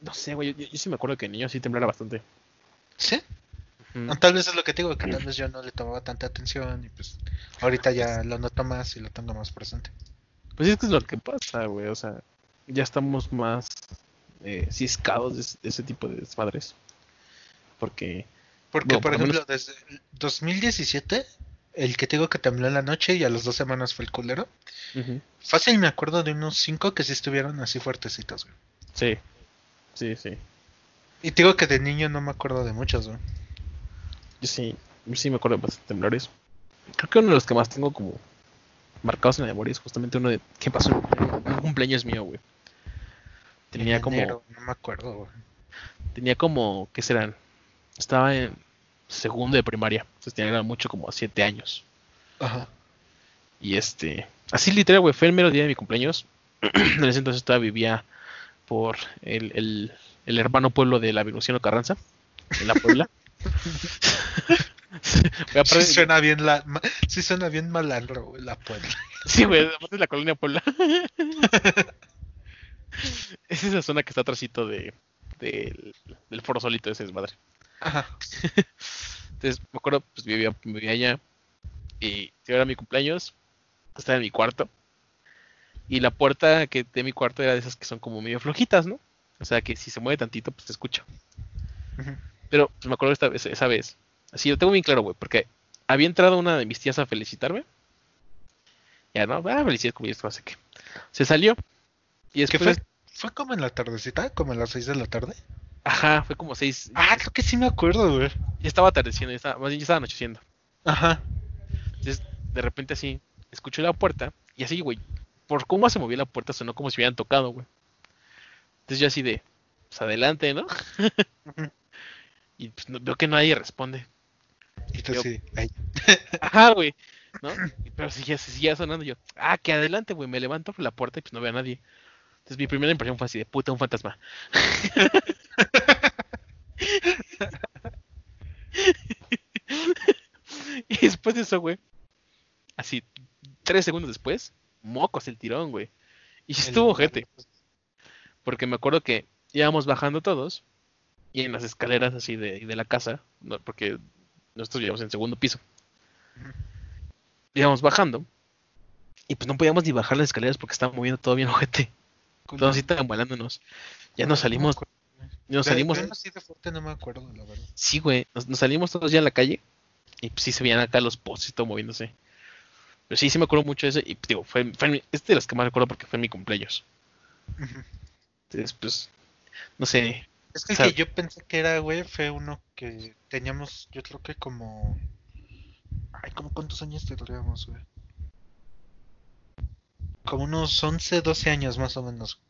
No sé, güey, yo, yo sí me acuerdo que de niño sí temblara bastante. ¿Sí? Tal vez es lo que te digo, que tal vez yo no le tomaba tanta atención y pues ahorita ya lo noto más y lo tengo más presente. Pues es que es lo que pasa, güey, o sea, ya estamos más eh, ciscados de, ese- de ese tipo de desmadres. Porque, Porque, Bueno, por por lo ejemplo, desde el 2017, el que te digo que tembló en la noche y a las dos semanas fue el culero. Fácil me acuerdo de unos cinco que sí estuvieron así fuertecitos, güey. sí, sí, sí. Y te digo que de niño no me acuerdo de muchos, güey. Yo sí, yo sí me acuerdo de bastantes temblores. Creo que uno de los que más tengo como marcados en la memoria es justamente uno de que pasó en un cumpleaños mío, güey. Tenía En como, enero, no me acuerdo, güey. tenía como, ¿qué serán? Estaba en segundo de primaria, entonces tenía mucho como siete años. Ajá. Y este, así literal, güey, fue el mero día de mi cumpleaños. en ese entonces todavía vivía por el, el, el hermano pueblo de la Venustiano Carranza, en la Puebla. Güey, Sí aparte- suena bien la, sí suena bien malandro, la Puebla. Sí, güey, aparte de la colonia Puebla. es esa zona que está atrásito de, del, del foro solito ese desmadre. Ajá. Entonces, me acuerdo, pues vivía, vivía allá. Y era mi cumpleaños. Estaba en mi cuarto. Y la puerta que de mi cuarto era de esas que son como medio flojitas, ¿no? O sea que si se mueve tantito, pues te escucha. Ujú. Pero pues, me acuerdo esta vez, esa vez. Así lo tengo bien claro, güey, porque había entrado una de mis tías a felicitarme. Ya, ¿no? Ah, felicidades, como no sé qué. Se salió. Y ¿Qué después. fue? fue como en la tardecita, como en las 6 de la tarde. Ajá, fue como seis. Ah, creo que sí me acuerdo, güey. Ya estaba atardeciendo, ya estaba, más bien ya estaba anocheciendo. Ajá. Entonces, de repente así, escuché la puerta y así, güey, por cómo se movió la puerta sonó como si hubieran tocado, güey. Entonces yo así de, pues adelante, ¿no? Y pues no- veo que nadie responde. Y tú así, ay, Ajá, güey. ¿No? Pero si ya se seguía sonando yo, ah, que adelante, güey, me levanto por la puerta y pues no veo a nadie. Entonces mi primera impresión fue así de puta, un fantasma. y después de eso, güey, así, tres segundos después, mocos el tirón, güey. Y sí el- estuvo ojete, porque me acuerdo que íbamos bajando todos y en las escaleras así de, de la casa, no, porque nosotros vivíamos en segundo piso. Íbamos bajando y pues no podíamos ni bajar las escaleras porque estaba moviendo todo bien ojete. Todos así estaban volándonos. Ya nos salimos, nos salimos, no me acuerdo, la verdad. sí, güey, nos, nos salimos todos ya a la calle y pues sí se veían acá los postes y todo moviéndose. Pero sí, sí me acuerdo mucho de eso y pues, digo, fue, fue mi- es de los que más recuerdo porque fue mi cumpleaños. Entonces, pues, no sé, Es que el O sea- que yo pensé que era, güey, fue uno que teníamos, yo creo que como... Ay, ¿cómo cuántos años tendríamos, güey? Como unos 11, 12 años más o menos.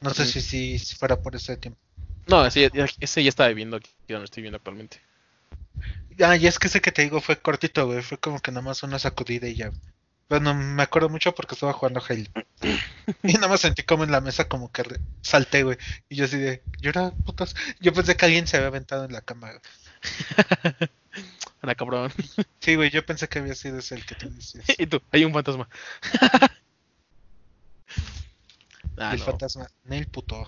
No sé si, si, fuera por ese tiempo. no, ese, ya- ese ya estaba viviendo aquí donde estoy viviendo actualmente. Ah, y es que ese que te digo fue cortito, güey. Fue como que nada más una sacudida y ya. Bueno, me acuerdo mucho porque estaba jugando Halo. Y nada más sentí como en la mesa como que salté, güey. Y yo así de, llora, putas. Yo pensé que alguien se había aventado en la cama. Ana cabrón. Sí, güey, yo pensé que había sido ese el que te decías. y tú, hay un fantasma. Ah, el no. fantasma, Neil puto.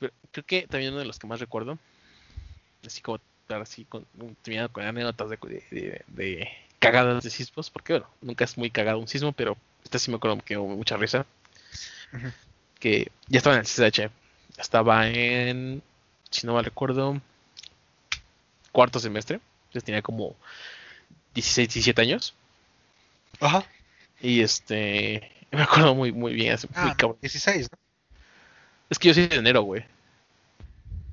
Pero creo que también uno de los que más recuerdo, así como así con, terminando con anécdotas de, de, cagadas de sismos, porque bueno, nunca es muy cagado un sismo, pero este sí me acuerdo que hubo mucha risa, que ya estaba en el CCH, estaba en, si no mal recuerdo, cuarto semestre, entonces tenía como 16, 17 años, Ajá. y este, me acuerdo muy, muy bien, muy Ah, cabrón. 16, ¿no? Es que yo soy de enero, güey.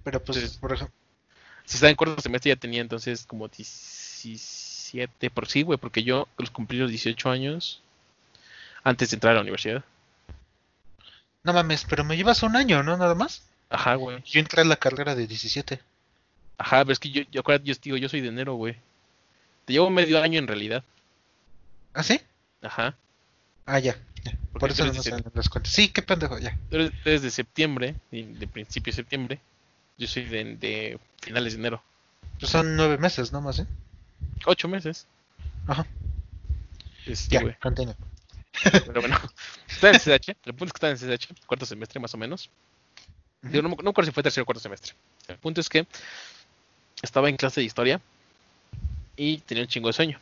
Pero pues, Entonces- por ejemplo, Si estaba en cuarto semestre ya tenía entonces como 17 por sí, güey, porque yo los cumplí los 18 años antes de entrar a la universidad. no mames, pero me llevas un año, ¿no? Nada más. Ajá, güey. Yo entré a la carrera de 17. Ajá, pero es que yo, yo, yo, digo, yo soy de enero, güey. Te llevo medio año en realidad. ¿Ah, sí? Ajá. Ah, ya. Por eso no salen las cuentas. Sí, qué pendejo, ya. Tú eres, tú eres de septiembre, de, de principio de septiembre. Yo soy de, de finales de enero. Pues son nueve meses, ¿no? Más, ¿eh? Ocho meses. Ajá. Este, Ya, continúa. Pero bueno. Estaba en CCH. El punto es que estaba en CCH, cuarto semestre más o menos. Yo no, me- no me acuerdo si fue tercero o cuarto semestre. El punto es que estaba en clase de historia y tenía un chingo de sueño.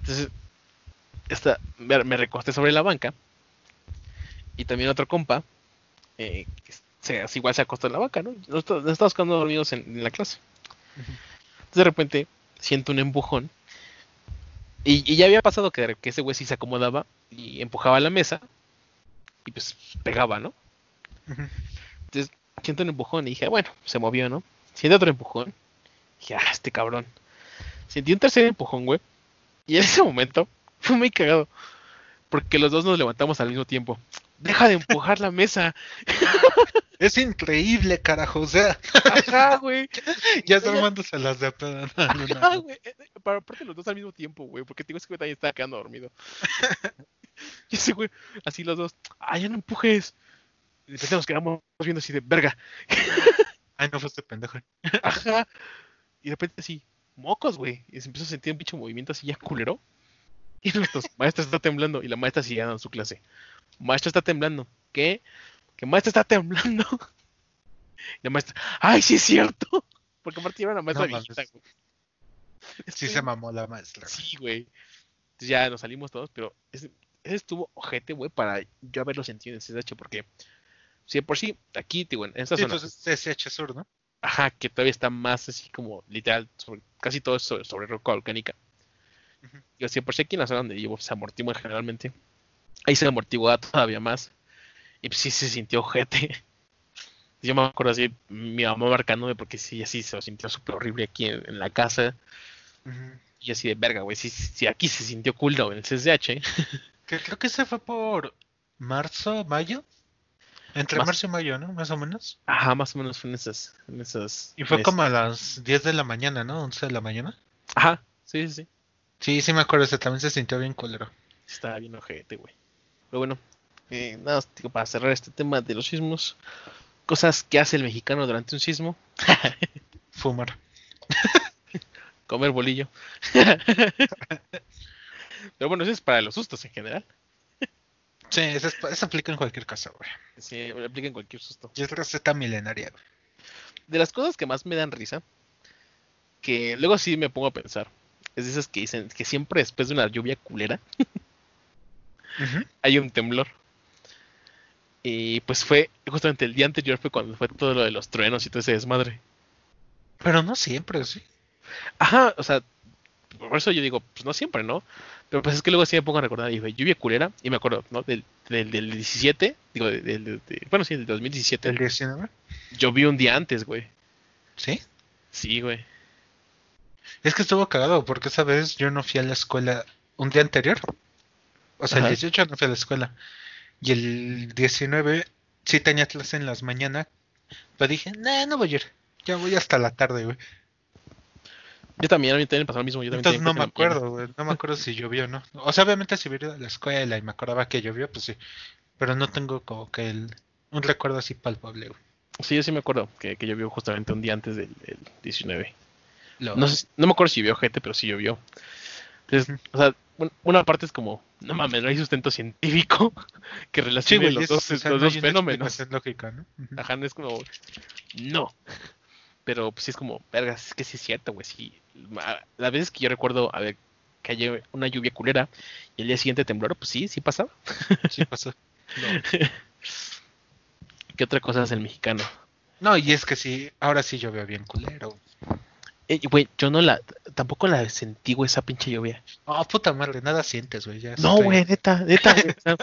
Entonces, esta, me, recosté sobre la banca y también otro compa, eh, se, igual se acostó en la banca, ¿no? Nosotros nos estábamos quedando dormidos en, en la clase. Entonces, de repente siento un empujón y, y ya había pasado que, ese güey sí se acomodaba y empujaba la mesa y pues pegaba, ¿no? Ujú. siento un empujón y dije, bueno, se movió, ¿no? Siento otro empujón. Dije, ah, este cabrón. Sentí un tercer empujón, güey. Y en ese momento fue muy cagado. Porque los dos nos levantamos al mismo tiempo. Deja de empujar la mesa. Es increíble, carajo. O sea, Ajá, güey. ya está armándose las de pedo. No, no, no. Ajá, güey. Eh, eh, Pero aparte los dos al mismo tiempo, güey. Porque te digo, ese güey también estaba quedando dormido. y ese güey, así los dos. Ah, ya no empujes. Y de repente nos quedamos viendo así de verga. Ay, no fue este pendejo. Ajá. Y de repente así, mocos, güey. Y se empezó a sentir un pinche movimiento así ya culero. Y nosotros, maestra está temblando. Y la maestra sigue dando su clase. Maestra está temblando. ¿Qué? Que maestra está temblando. Y la maestra, ¡ay, sí es cierto! Porque aparte era una maestra No mames. viejita, güey. Sí se mamó la maestra. Sí, güey. Entonces ya nos salimos todos, pero ese, ese estuvo ojete, güey, para yo haberlo sentido en CSH, porque si de por sí, aquí, digo, en esta Sí, zona, pues es CSH Sur, ¿no? ajá, que todavía está más así como literal, sobre, casi todo es sobre, sobre roca volcánica. Yo, si de por sí aquí en la zona donde vivo se amortigua generalmente, ahí se amortiguaba todavía más. Y pues sí se sintió ojete. Yo me acuerdo así, mi mamá marcándome porque sí, así se sintió súper horrible aquí en, en la casa. Y así de verga, güey, si, si aquí se sintió culo en el CSH. Que creo que se fue por marzo, mayo. Entre Más- marzo y mayo, ¿no? Más o menos. Ajá, más o menos fue en esas. En esas Y fue en como a las 10 de la mañana, ¿no? 11 de la mañana. Ajá, sí, sí, sí. Sí, sí me acuerdo, ese también se sintió bien culero. Estaba bien ojete, güey. Pero bueno, eh, nada, más, digo, para cerrar este tema de los sismos, cosas que hace el mexicano durante un sismo, Fumar. comer bolillo. Pero bueno, eso es para los sustos en general. Sí, eso, es- eso aplica en cualquier caso, güey. Sí, aplica en cualquier susto. Y es receta milenaria, güey. De las cosas que más me dan risa, que luego sí me pongo a pensar, es de esas que dicen que siempre después de una lluvia culera hay un temblor. Y pues fue justamente el día anterior fue cuando fue todo lo de los truenos y todo ese desmadre. Pero no siempre, sí. Ajá, o sea, por eso yo digo, pues no siempre, ¿no? Pero pues es que luego sí me pongo a recordar, y fue lluvia culera, y me acuerdo, ¿no? Del, del, del 17, digo, del, del- de- bueno, sí, del 2017, ¿El 19? llovió un día antes, güey. Sí. Sí, güey. Es que estuvo cagado porque esa vez yo no fui a la escuela un día anterior. O sea, Ajá. el 18 no fui a la escuela. Y el 19 sí tenía clase en las mañanas. Pero dije, nah, no voy a ir. Ya voy hasta la tarde, güey. Yo también, a mí también me pasó lo mismo. Yo también Entonces no me acuerdo, güey. No me acuerdo si llovió no. O sea, obviamente si hubiera ido a la escuela y me acordaba que llovió, pues sí. Pero no tengo como que el, un recuerdo así palpable, güey. Sí, yo sí me acuerdo que, que llovió justamente un día antes del, del 19. Lo- No, sé no me acuerdo si llovió gente, pero sí llovió. Entonces, o sea, un- una parte es como, no mames, no hay sustento científico que relacione los es- dos, o sea, los no dos hay una fenómenos. explicación lógica, ¿no? Ajá, no es como, no. Pero pues sí es como, vergas, es que sí es cierto, güey. Sí. A- Las veces que yo recuerdo, a ver, que haya una lluvia culera y el día siguiente temblor, pues sí, sí pasaba. Sí pasó. ¿Qué otra cosa hace el mexicano? No, y es que sí, ahora sí llovió bien culero. Eh, güey, yo no la, tampoco la sentí, güey, esa pinche lluvia. Oh, puta madre, nada sientes, güey. ya No, güey, neta, neta.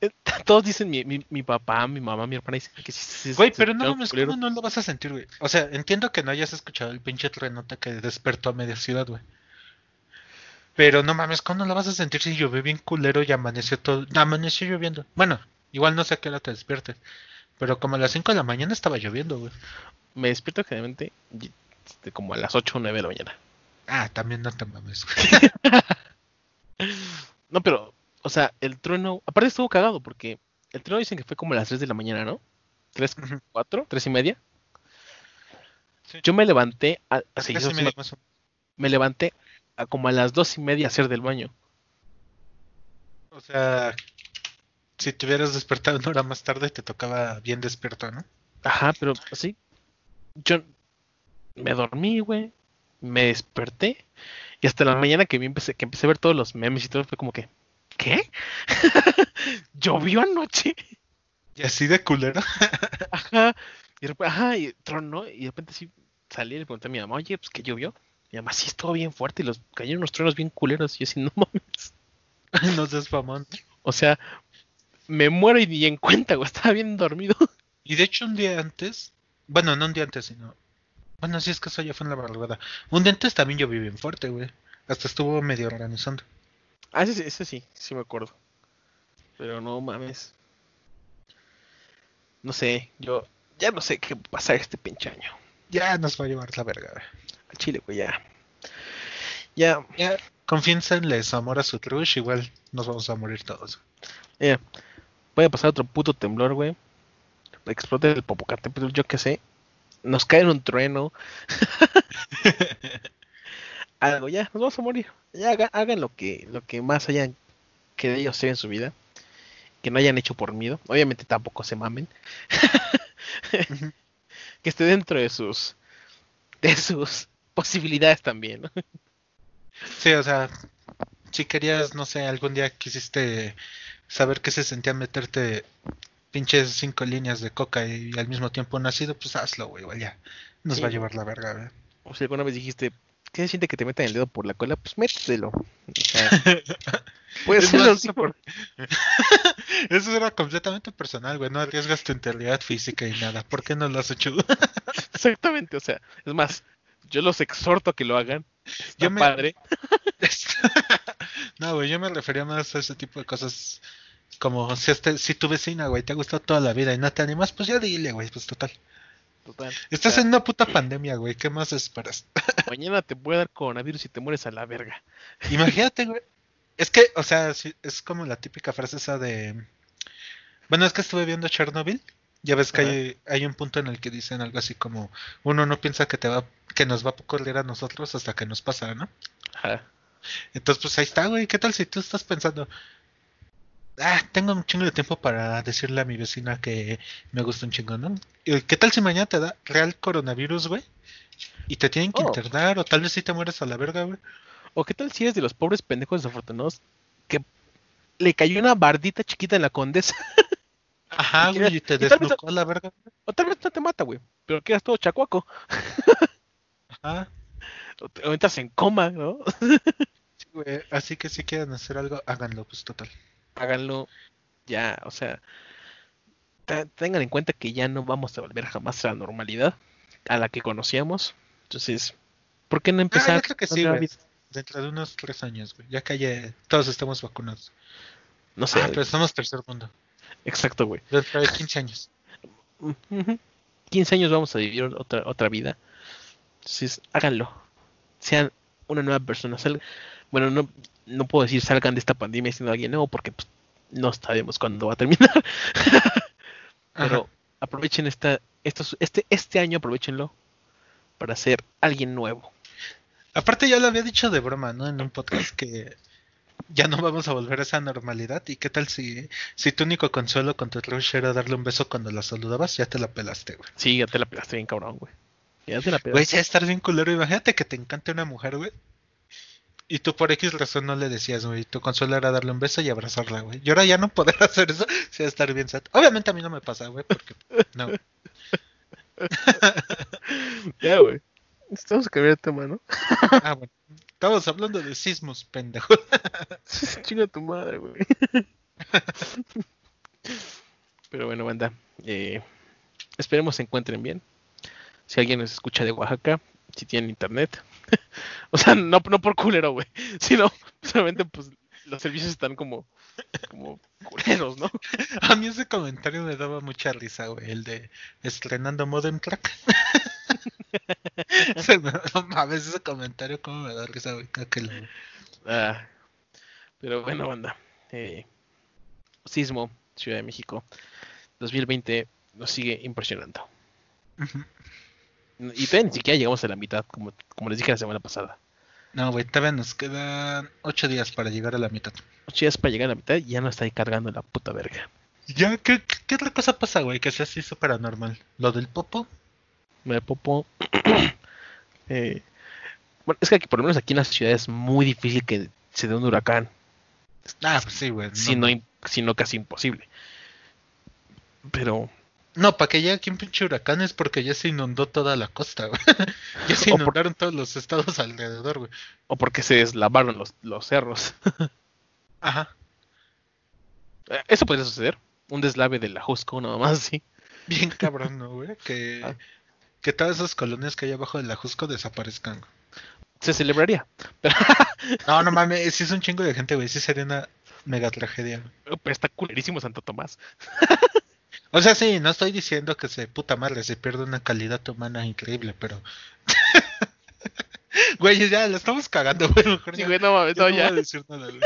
todos dicen, mi, mi, mi papá, mi mamá, mi hermana dicen que sí. sí, Güey, pero no mames. ¿cómo no lo vas a sentir, güey? O sea, entiendo que no hayas escuchado el pinche truenote que despertó a media ciudad, güey. Pero no mames, ¿cómo no lo vas a sentir si llovió bien culero y amaneció todo? Amaneció lloviendo. Bueno, igual no sé a qué hora te despiertes. Pero como a las 5 de la mañana estaba lloviendo, güey. Me despierto generalmente este, como a las 8 o 9 de la mañana. Ah, también no te mames. No, pero, o sea, el trueno, aparte estuvo cagado porque el trueno dicen que fue como a las 3 de la mañana, ¿no? ¿3, Ujú. 4, 3 y media? Sí. Yo me levanté, a, Las sí, tres eso y sí media me, me levanté a como a las 2 y media a hacer del baño. O sea, si te hubieras despertado una hora más tarde, te tocaba bien despierto, ¿no? Ajá, pero así, yo me dormí, güey, me desperté y hasta la mañana que vi empecé, que empecé a ver todos los memes y todo fue como que, ¿qué? ¿Llovió anoche? Y así de culero. Ajá, y de repente, ajá, y tronó, y de repente sí salí y le pregunté a mi mamá, oye, pues que llovió. Mi mamá sí estuvo bien fuerte y los cayeron unos truenos bien culeros. Y yo así, no mames. no seas famón. O sea, me muero y ni en cuenta, güey, estaba bien dormido. Y de hecho un día antes, bueno, no un día antes, sino... Bueno, sí es que eso ya fue en la madrugada. Un antes también llovió bien fuerte, güey. Hasta estuvo medio organizando. Ah, ese, sí- ese sí, sí me acuerdo. Pero no mames. No sé, yo ya no sé qué va a pasar este pinche año. Ya nos va a llevar la verga, güey. Al Chile, güey, ya. Ya, Ya, confiénsenle su amor a su crush, igual nos vamos a morir todos. ya. Puede pasar otro puto temblor, güey. Explote el Popocatépetl, yo qué sé. Nos cae un trueno. Algo, ya, nos vamos a morir. Ya haga- hagan, lo que lo que más hayan querido hacer en su vida. Que no hayan hecho por miedo. Obviamente tampoco se mamen. que esté dentro de sus de sus posibilidades también. ¿no? Sí, o sea, si querías, no sé, algún día quisiste saber qué se sentía meterte pinches cinco líneas de coca y, al mismo tiempo un ácido, pues hazlo, güey, igual ya. Nos Sí, va a llevar la verga, güey. O si alguna vez dijiste, ¿qué se siente que te metan el dedo por la cola? Pues métetelo. O sea, puede ser más, así eso por- Eso era completamente personal, güey. No arriesgas tu integridad física y nada. ¿Por qué no lo has hecho? Exactamente, o sea, es más, yo los exhorto a que lo hagan. Está Yo me- padre. no, güey, yo me refería más a ese tipo de cosas. Como si, este, si tu vecina, güey, te ha gustado toda la vida y no te animas, pues ya dile, güey, pues total. Total. Estás en una puta pandemia, güey, ¿qué más esperas? Mañana te puede dar coronavirus y te mueres a la verga. Imagínate, güey. Es que, o sea, es como la típica frase esa de... Bueno, es que estuve viendo Chernobyl. Ya ves que hay, hay un punto en el que dicen algo así como... Uno no piensa que te va que nos va a ocurrir a nosotros hasta que nos pasa, ¿no? Ajá. Entonces, pues ahí está, güey. ¿Qué tal si tú estás pensando... Ah, tengo un chingo de tiempo para decirle a mi vecina que me gusta un chingo, ¿no? ¿Y ¿Qué tal si mañana te da real coronavirus, güey? Y te tienen que Oh. internar o tal vez si te mueres a la verga, güey. O qué tal si eres de los pobres pendejos desafortunados que le cayó una bardita chiquita en la condesa. Ajá, Y güey, y te desnucó a la verga. O tal vez no te mata, güey. Pero quedas todo chacuaco. Ajá. O, te- o entras en coma, ¿no? Sí, güey, Así que si quieren hacer algo, háganlo, pues total. Háganlo ya, o sea. te- Tengan en cuenta que ya no vamos a volver jamás a la normalidad a la que conocíamos. Entonces, ¿por qué no Ah, empezar? yo creo que sí, güey. Dentro de unos tres años, güey. Ya que haya- todos estamos vacunados. No sé, Ah, pero estamos tercer mundo. exacto, güey. Dentro de 15 años. Ujú. 15 años vamos a vivir otra, otra vida. Entonces, háganlo. Sean una nueva persona. Sal- Bueno, no, no puedo decir salgan de esta pandemia siendo alguien nuevo porque pues, no sabemos cuándo va a terminar. Pero Ajá. aprovechen esta, estos, este, este año, aprovechenlo para ser alguien nuevo. Aparte ya lo había dicho de broma, ¿no? En un podcast que ya no vamos a volver a esa normalidad. ¿Y qué tal si, si tu único consuelo con tu crush era darle un beso cuando la saludabas? Ya te la pelaste, güey. Sí, ya te la pegaste bien cabrón, güey. Ya te la Güey, pegaste. si estar bien culero. Imagínate que te encante una mujer, güey. Y tú por X razón no le decías, güey. Tu consuelo era darle un beso y abrazarla, güey. Y ahora ya no poder hacer eso, sí va a estar bien sad. Obviamente a mí no me pasa, güey, porque no. Ya, güey. Estamos a cambiar de tema, ¿no? Ah, bueno. Estamos hablando de sismos, pendejo. Chinga tu madre, güey. Pero bueno, banda. eh, esperemos se encuentren bien. Si alguien nos escucha de Oaxaca, si tienen internet. o sea, no, no por culero, güey. Sino, solamente, pues, los servicios están como, como culeros, ¿no? A mí ese comentario me daba mucha risa, güey. El de estrenando Modern Track. No mames, ese comentario, cómo me da risa, güey. Cada que lo- Ah, pero bueno, banda. eh, Sismo, Ciudad de México. 2020 nos sigue impresionando. Ujú. Y todavía ni siquiera llegamos a la mitad, como, como les dije la semana pasada. No, güey, todavía nos quedan ocho días para llegar a la mitad. Ocho días para llegar a la mitad y ya no está ahí cargando la puta verga. Ya, ¿qué, qué, qué otra cosa pasa, güey? Que sea así súper anormal. ¿Lo del popo? Me popo. eh, bueno, es que aquí, por lo menos aquí en la ciudad es muy difícil que se dé un huracán, Ah, pues sí, güey. no, no, im- si no casi imposible. Pero, No, para que llegue aquí un pinche huracán es porque ya se inundó toda la costa, güey. ya se por- inundaron todos los estados alrededor, güey. o porque se deslavaron los, los cerros. Ajá. Eh, Eso podría suceder. Un deslave de la Jusco, nada más así. Bien cabrón, ¿no, güey? Que, Ah. que todas esas colonias que hay abajo de la Jusco desaparezcan. Se celebraría. No, no mames, si es un chingo de gente, güey. Sí sería una mega tragedia. Pero está culerísimo Santo Tomás. O sea, sí, no estoy diciendo que se puta madre, se pierde una calidad humana increíble, pero. Güey, ya la estamos cagando, güey. Mejor Sí, ya- güey, no mames, ya no, ya. voy a decir nada, güey.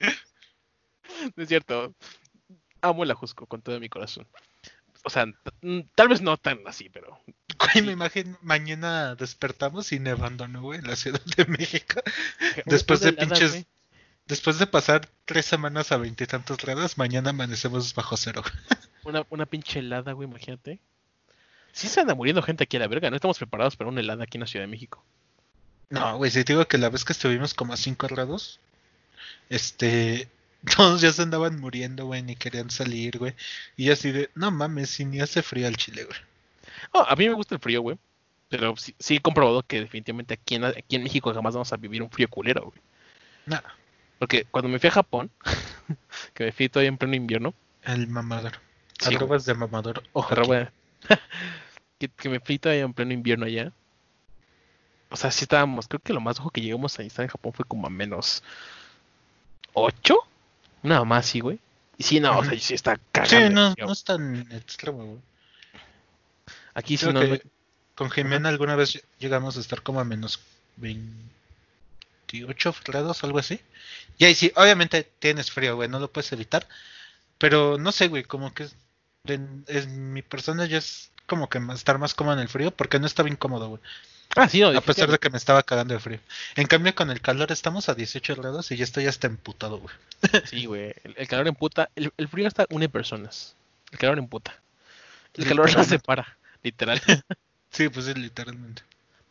No es cierto. Amo la Jusco con todo mi corazón. O sea, mm, tal vez no tan así, pero. Güey, me imagino mañana despertamos y nevando, ¿no, güey? En la Ciudad de México. Después de pinches-. Después de pasar tres semanas a veintitantos grados, mañana amanecemos bajo cero. Una, una pinche helada, güey, imagínate. Sí se anda muriendo gente aquí a la verga, no estamos preparados para una helada aquí en la Ciudad de México. No, güey, si te digo que la vez que estuvimos como a 5 grados, este, todos ya se andaban muriendo, güey, ni querían salir, güey. Y así de, no mames, si ni hace frío al chile, güey. Oh, a mí me gusta el frío, güey. Pero sí, sí he comprobado que definitivamente aquí en, aquí en México jamás vamos a vivir un frío culero, güey. Nah, Porque cuando me fui a Japón, que me fui todavía en pleno invierno, el mamador. Sí, Arrobas de mamador. Ojo. bueno, que, que me fui todavía en pleno invierno allá. O sea, sí estábamos, creo que lo más bajo que llegamos a estar en Japón fue como a menos 8. Nada más, sí, güey. Y sí, no, o sea, sí está Sí, cagando. no, no es tan extremo, güey. Aquí sí no, que con Jimena alguna vez llegamos a estar como a menos 28 grados, algo así. Y ahí sí, obviamente tienes frío, güey, no lo puedes evitar. Pero no sé, güey, como que es, en, en mi persona ya es como que estar más cómodo en el frío porque no estaba incómodo, güey. Ah, sí, no, A pesar de que me estaba cagando de frío. En cambio, con el calor estamos a 18 grados y ya estoy hasta emputado, güey. Sí, güey. El, el calor emputa. El, el frío hasta une personas. El calor emputa. El calor las separa, literal. Sí, pues sí, literalmente.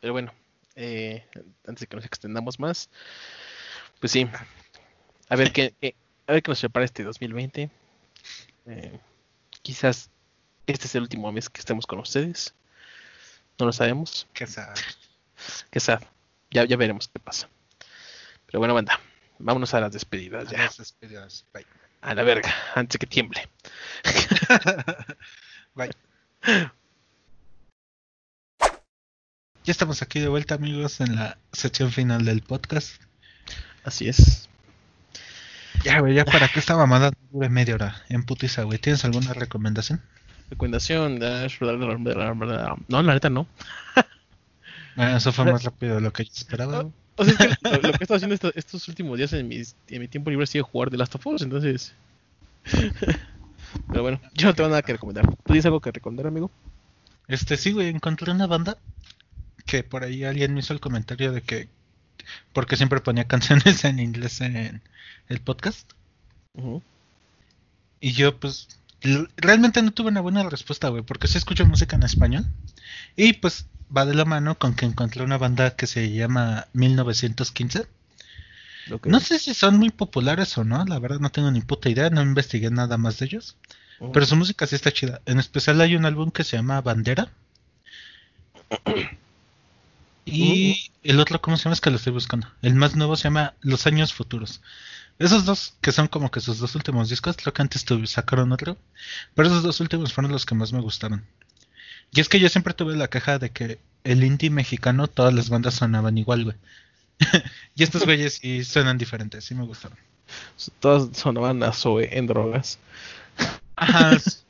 Pero bueno, eh, antes de que nos extendamos más, pues sí. A ver qué, qué- a ver qué nos prepara este 2020. Eh, quizás este es el último mes que estemos con ustedes. No lo sabemos. Qué sad. Qué sad. Ya, ya veremos qué pasa. Pero bueno, banda, vámonos a las despedidas A ya. las despedidas. Bye. A la verga, antes que tiemble. Bye. Ya estamos aquí de vuelta, amigos, en la sección final del podcast. Así es. Ya, güey, ya para que esta mamada dure media hora en putiza, güey. ¿Tienes alguna recomendación? Recomendación. No, la neta no. Bueno, eso fue más rápido de lo que yo esperaba. O sea, es que lo, lo que he estado haciendo esto- estos últimos días en, mis- en mi tiempo libre ha sido jugar The Last of Us, entonces. Pero bueno, yo no tengo nada que recomendar. ¿Tú tienes algo que recomendar, amigo? Este, sí, güey, encontré una banda que por ahí alguien me hizo el comentario de que porque siempre ponía canciones en inglés en el podcast. Y yo, pues, realmente no tuve una buena respuesta, güey, porque sí escucho música en español. Y pues va de la mano con que encontré una banda que se llama 1915. Ok. No sé si son muy populares o no, la verdad no tengo ni puta idea, no investigué nada más de ellos. Pero su música sí está chida. En especial hay un álbum que se llama Bandera. Y el otro, ¿cómo se llama? Es que lo estoy buscando. El más nuevo se llama Los Años Futuros. Esos dos, que son como que sus dos últimos discos, creo que antes tuve- sacaron otro. Pero esos dos últimos fueron los que más me gustaron. Y es que yo siempre tuve la queja de que el indie mexicano, todas las bandas sonaban igual, güey. y estos güeyes sí suenan diferentes, sí me gustaron. Todas sonaban a Zoe en drogas. Ajá,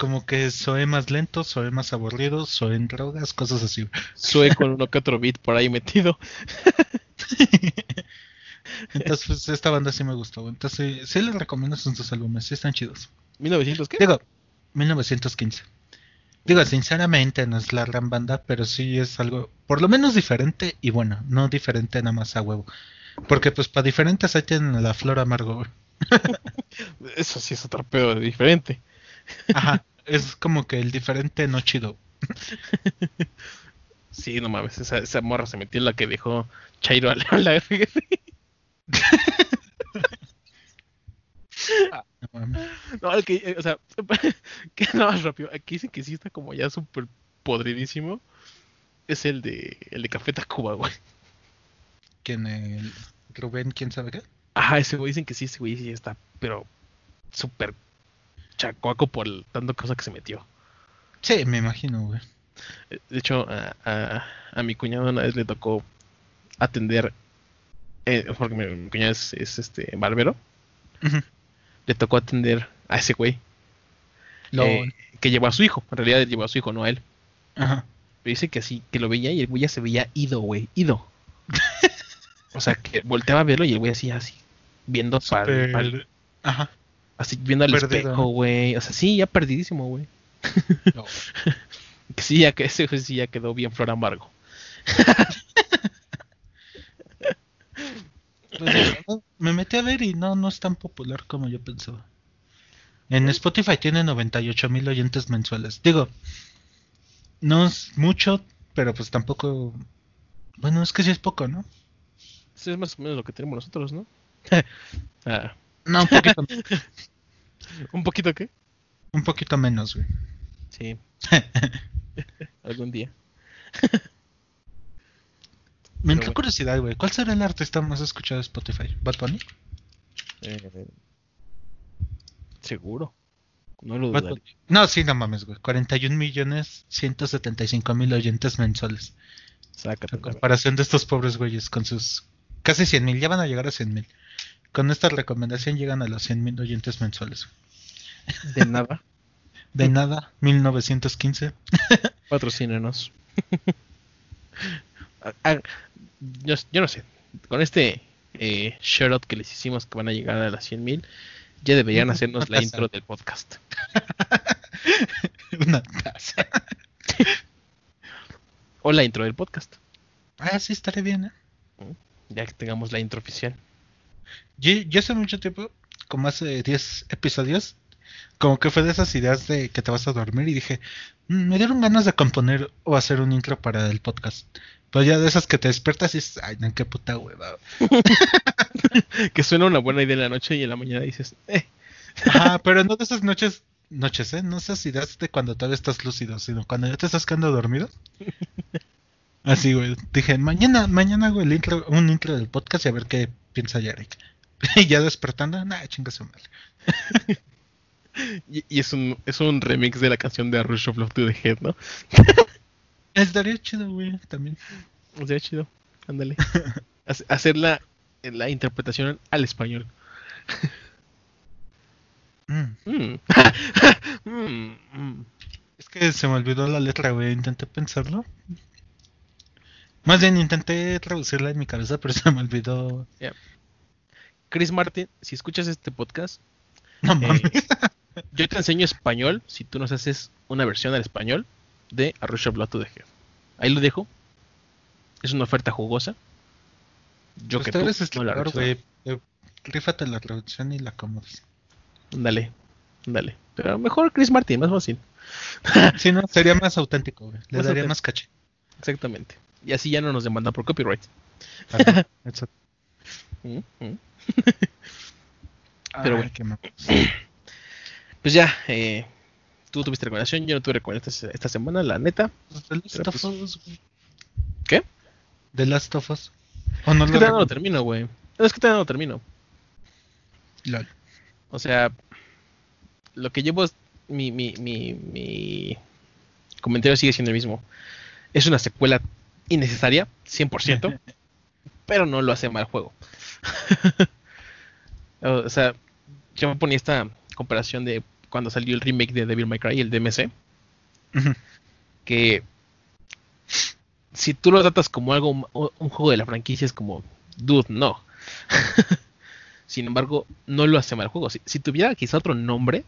como que Zoe más lento, Zoe más aburrido, Zoe en drogas, cosas así. Zoe con uno que otro beat por ahí metido. Entonces, pues, esta banda sí me gustó. Entonces, sí, sí les recomiendo sus dos álbumes, sí están chidos. ¿1900 qué? Digo, 1915. Digo, sinceramente no es la gran banda, pero sí es algo, por lo menos diferente y bueno, no diferente nada más a huevo. Porque pues para diferentes ahí tienen la flor amargo. Eso sí es otro pedo diferente. Ajá, es como que el diferente no chido. Sí, no mames, esa, esa morra se metió en la que dejó Chairo a la, a la. No mames. No, el que, eh, o sea, que nada más rápido. Aquí dicen que sí está como ya súper podridísimo. Es el de el de Café Tacuba, güey. ¿Quién? El Rubén, quién sabe qué. Ajá, ese güey dicen que sí, ese güey sí está, pero súper chacuaco por el tanto cosa que se metió. Sí, me imagino, güey. Eh, De hecho, a, a, a mi cuñado una vez le tocó atender, eh, porque mi, mi cuñado es, es, este barbero, Ujú. le tocó atender a ese güey eh, que llevó a su hijo. En realidad llevó a su hijo, no a él. Ajá. Pero dice que así, que lo veía y el güey ya se veía ido, güey, ido. o sea, que volteaba a verlo y el güey así, así, viendo para Súper- Ajá. Así viendo al perdido, espejo, güey. O sea, sí, ya perdidísimo, güey. No. Sí, ya que ese sí ya quedó bien flor amargo. Pues, me metí a ver y no, no es tan popular como yo pensaba. En Spotify tiene 98 mil oyentes mensuales. Digo, no es mucho, pero pues tampoco. Bueno, es que sí es poco, ¿no? Eso es más o menos lo que tenemos nosotros, ¿no? Ah, No, un poquito, ¿Un poquito qué? un poquito menos, güey. Sí. Algún día. Me entró bueno. curiosidad, güey. ¿Cuál será el artista más escuchado de Spotify? ¿Bad Bunny? Eh, seguro. No lo. Bunny. No, sí, no mames, güey. 41 millones 175 mil oyentes mensuales. Sácate. En comparación de estos pobres güeyes con sus casi 100 mil. Ya van a llegar a 100 mil. Con esta recomendación llegan a los 100 mil oyentes mensuales. De nada. De nada, 1915. Patrocínanos. Ah, yo, yo no sé. Con este eh, shoutout que les hicimos que van a llegar a las 100 mil, ya deberían hacernos la intro del podcast. Una taza. O la intro del podcast. Ah, sí, estaría bien, ¿eh? Ya que tengamos la intro oficial. Yo, yo hace mucho tiempo, como hace 10 episodios, como que fue de esas ideas de que te vas a dormir y dije, "Mm, me dieron ganas de componer o hacer un intro para el podcast. Pero ya de esas que te despiertas y dices, ay, no, qué puta hueva. Que suena una buena idea en la noche y en la mañana dices, eh, Ajá, pero no de esas noches, noches, ¿eh? No esas ideas de cuando todavía estás lúcido, sino cuando ya te estás quedando dormido. Así, güey. Dije, mañana, mañana hago el intro, un intro del podcast y a ver qué piensa Yarek. Y ya despertando, nah, chinga su madre. y, y es un es un remix de la canción de A Rush of Love to the Head, ¿no? Estaría chido, güey, también. Sea, chido. Ándale. Hace- Hacer la, la interpretación al español. Mm. Mm, mm. Es que se me olvidó la letra, güey. Intenté pensarlo. Más bien intenté traducirla en mi cabeza, pero se me olvidó. Chris Martin, si escuchas este podcast, No eh, mames. yo te enseño español si tú nos haces una versión al español de A Rush of Blood to the Head. Ahí lo dejo. Es una oferta jugosa. Yo Pues que tú eres no la. Eh, Rífate la traducción y la acomodas. Dale, dale. Pero mejor Chris Martin, más fácil. Si no, sería más auténtico, güey. Le Más daría auténtico. más caché. Exactamente. Y así ya no nos demandan por copyright. Ajá, exacto. Mm, mm. Ay, Pero bueno. Pues ya, eh, tú tuviste recomendación, yo no tuve recomendación esta, esta semana, la neta. The Last Pero of pues- Us, güey. ¿Qué? The Last of Us. ¿O no Es que todavía no lo termino, güey. No, es que todavía no lo termino. Lol. O sea, lo que llevo es. Mi, mi, mi, mi comentario sigue siendo el mismo. Es una secuela innecesaria, 100%, pero no lo hace mal juego. o sea, yo ponía esta comparación de cuando salió el remake de Devil May Cry, el DMC, que si tú lo tratas como algo, un juego de la franquicia, es como, dude, no. Sin embargo, no lo hace mal el juego. Si, si tuviera quizá otro nombre,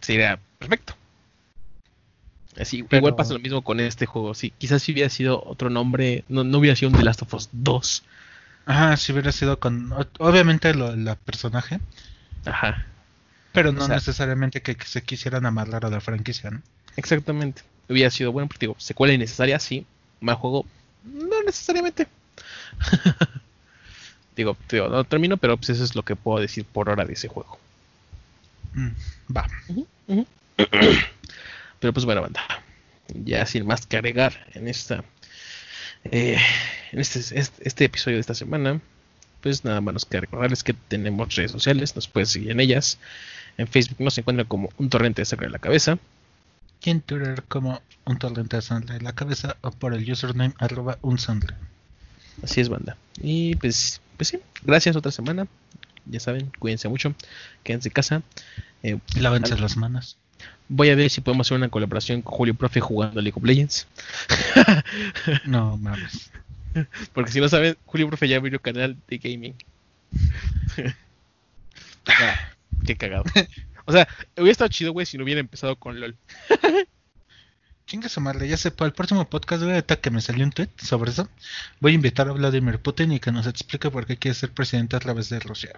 sería perfecto. Así, Pero- Igual pasa lo mismo con este juego. Si, quizás si hubiera sido otro nombre, no, no hubiera sido un The Last of Us 2. Ajá, si hubiera sido con. Obviamente lo, la personaje. Ajá, Pero no sea- necesariamente que, que se quisieran amarrar a la franquicia, ¿no? exactamente. Hubiera sido bueno, porque digo, secuela innecesaria, sí. Mal juego, no necesariamente. digo, digo, no termino, pero pues eso es lo que puedo decir por hora de ese juego. Mm, va. Pero pues bueno, banda. Ya sin más que agregar en esta eh, en este, este, este episodio de esta semana, pues nada más queda recordarles que tenemos redes sociales, nos puedes seguir en ellas. En Facebook nos encuentran como un torrente de sangre en la cabeza. Y en Twitter como un torrente de sangre en la cabeza o por el username arroba un sangre. Así es, banda. Y pues, pues sí, gracias otra semana. Ya saben, cuídense mucho, quédense en casa. Eh, Lávense las manos. Voy a ver si podemos hacer una colaboración con Julio Profe jugando League of Legends. No mames. Porque si no saben, Julio Profe ya abrió canal de gaming. Ah, qué cagado. O sea, hubiera estado chido, güey, si no hubiera empezado con LOL. Chinga su madre, ya sé, para el próximo podcast, güey, que me salió un tweet sobre eso, voy a invitar a Vladimir Putin y que nos explique por qué quiere ser presidente a través de Rusia.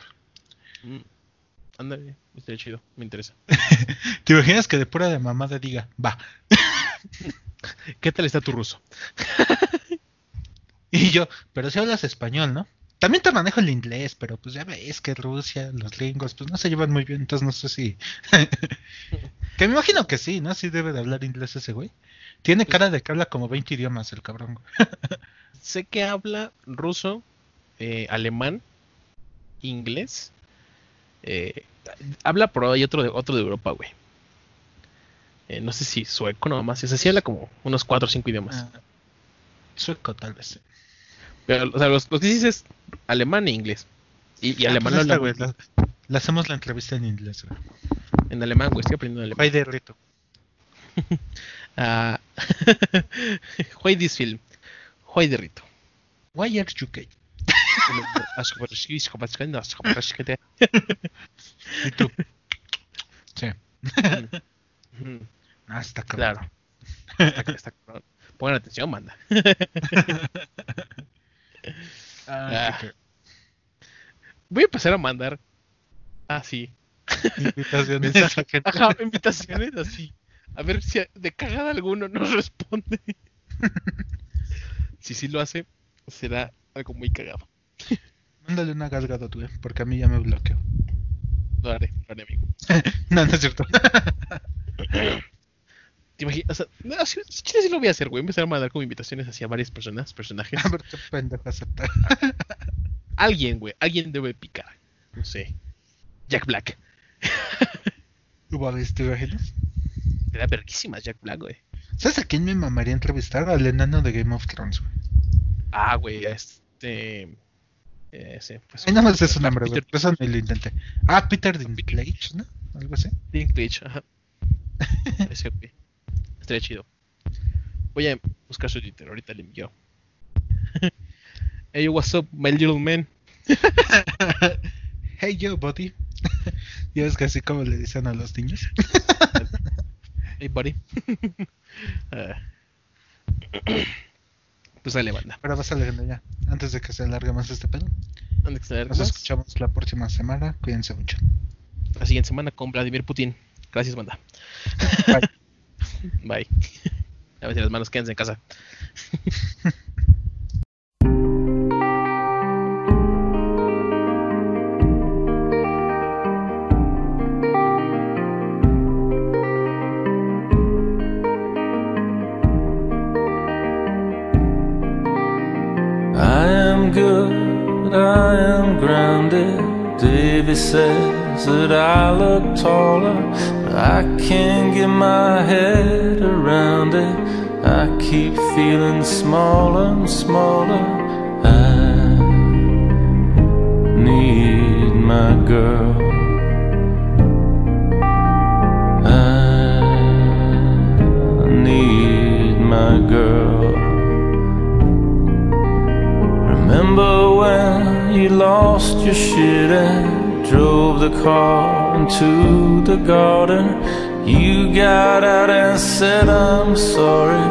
Mm, Ándale, estaría chido, me interesa. ¿Te imaginas que de pura de mamada diga, va? ¿Qué tal está tu ruso? Y yo, pero si hablas español, ¿no? También te manejo el inglés, pero pues ya ves que Rusia, los gringos, pues no se llevan muy bien, entonces no sé si... que me imagino que sí, ¿no? Sí debe de hablar inglés ese güey. Tiene cara de que habla como 20 idiomas el cabrón. sé que habla ruso, eh, alemán, inglés. Eh, habla por ahí otro de, otro de Europa, güey. Eh, no sé si sueco nomás. O sea, sí habla como unos 4 o 5 idiomas. Ah, sueco, tal vez. Pero, o sea, los, los que dices es alemán e inglés. Y, y Ah, alemán pues habla güey, la- le hacemos la entrevista en inglés, güey. en alemán, güey. Estoy aprendiendo alemán. Bye de rito. Ah, Why this film? Why the rito? Why are you gay? ¿Y tú? Sí. Ah, está cabrón. Claro. Está- está cabrón. Pongan atención, manda. Ah, Ah. Voy a empezar a mandar así. ca- invitaciones gente. Ajá, invitaciones así. A ver si de cagada alguno nos responde. Si sí lo hace, será algo muy cagado. Mándale una galgada, güey, porque a mí ya me bloqueó. Lo haré, lo haré, amigo. No, no es cierto. ¿Te imaginas? O sea, no, sí, sí, sí lo voy a hacer, güey. Empezar a mandar como invitaciones hacia varias personas, personajes. A ver qué pendejo acepta. Alguien, güey. Alguien debe picar. No sé. Jack Black. ¿Hubo ¿te imaginas? Era verguísimas Jack Black, güey. ¿Sabes a quién me mamaría entrevistar? Al enano de Game of Thrones, güey. Ah, güey, este. Ese, pues. Ay, nada más es un nombre. Peter eso ni lo intenté. Ah, Peter Dinklage, ¿no? Algo así. Dinklage, ajá. Ese, güey. Estaría chido. Voy a buscar su Twitter, ahorita le envío. hey, what's up, my little man? hey, yo, buddy. Ya es que así como le dicen a los niños. Hey, buddy. Ah. Pues dale, banda. Pero vas saliendo ya. Antes de que se alargue más este pedo. Antes de tener Nos más, escuchamos la próxima semana. Cuídense mucho. la siguiente semana con Vladimir Putin. Gracias, banda. Bye. Bye. Lávate las manos, quédense en casa. Davy says that I look taller, but I can't get my head around it. I keep feeling smaller and smaller. I need my girl. I need my girl. Remember when you lost your shit and drove the car into the garden? You got out and said, I'm sorry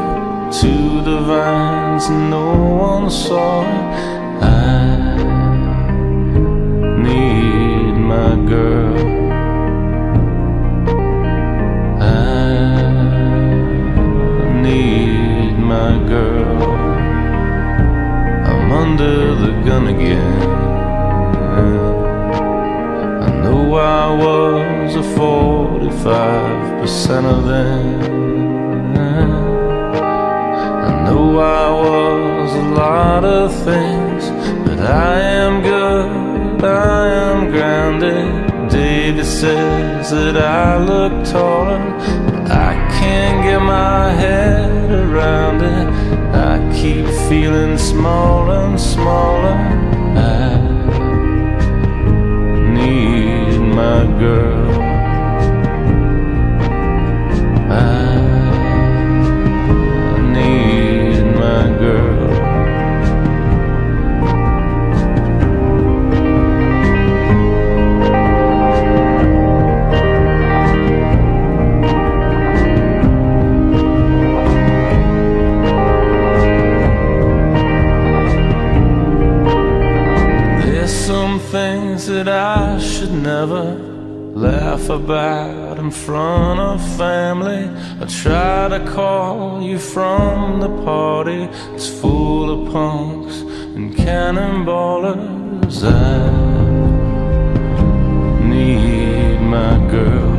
to the vines, no one saw it. I need my girl. I was a 45% of them. I know I was a lot of things, but I am good, I am grounded. David says that I look taller, but I can't get my head around it. I keep feeling smaller and smaller. I my girl. About in front of family. I try to call you from the party. It's full of punks and cannonballers. I need my girl.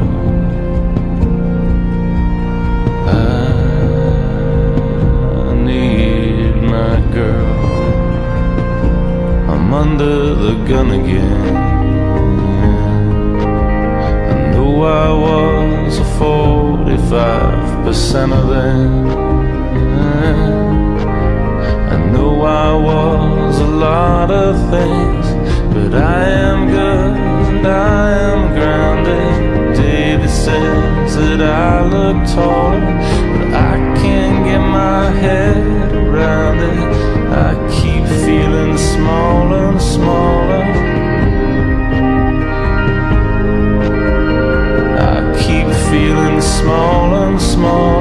I need my girl. I'm under the gun again. 45% of them. I knew I was a lot of things, but I am good, I am grounded. David says that I look taller, but I can't get my head around it. I keep feeling smaller and smaller small and small.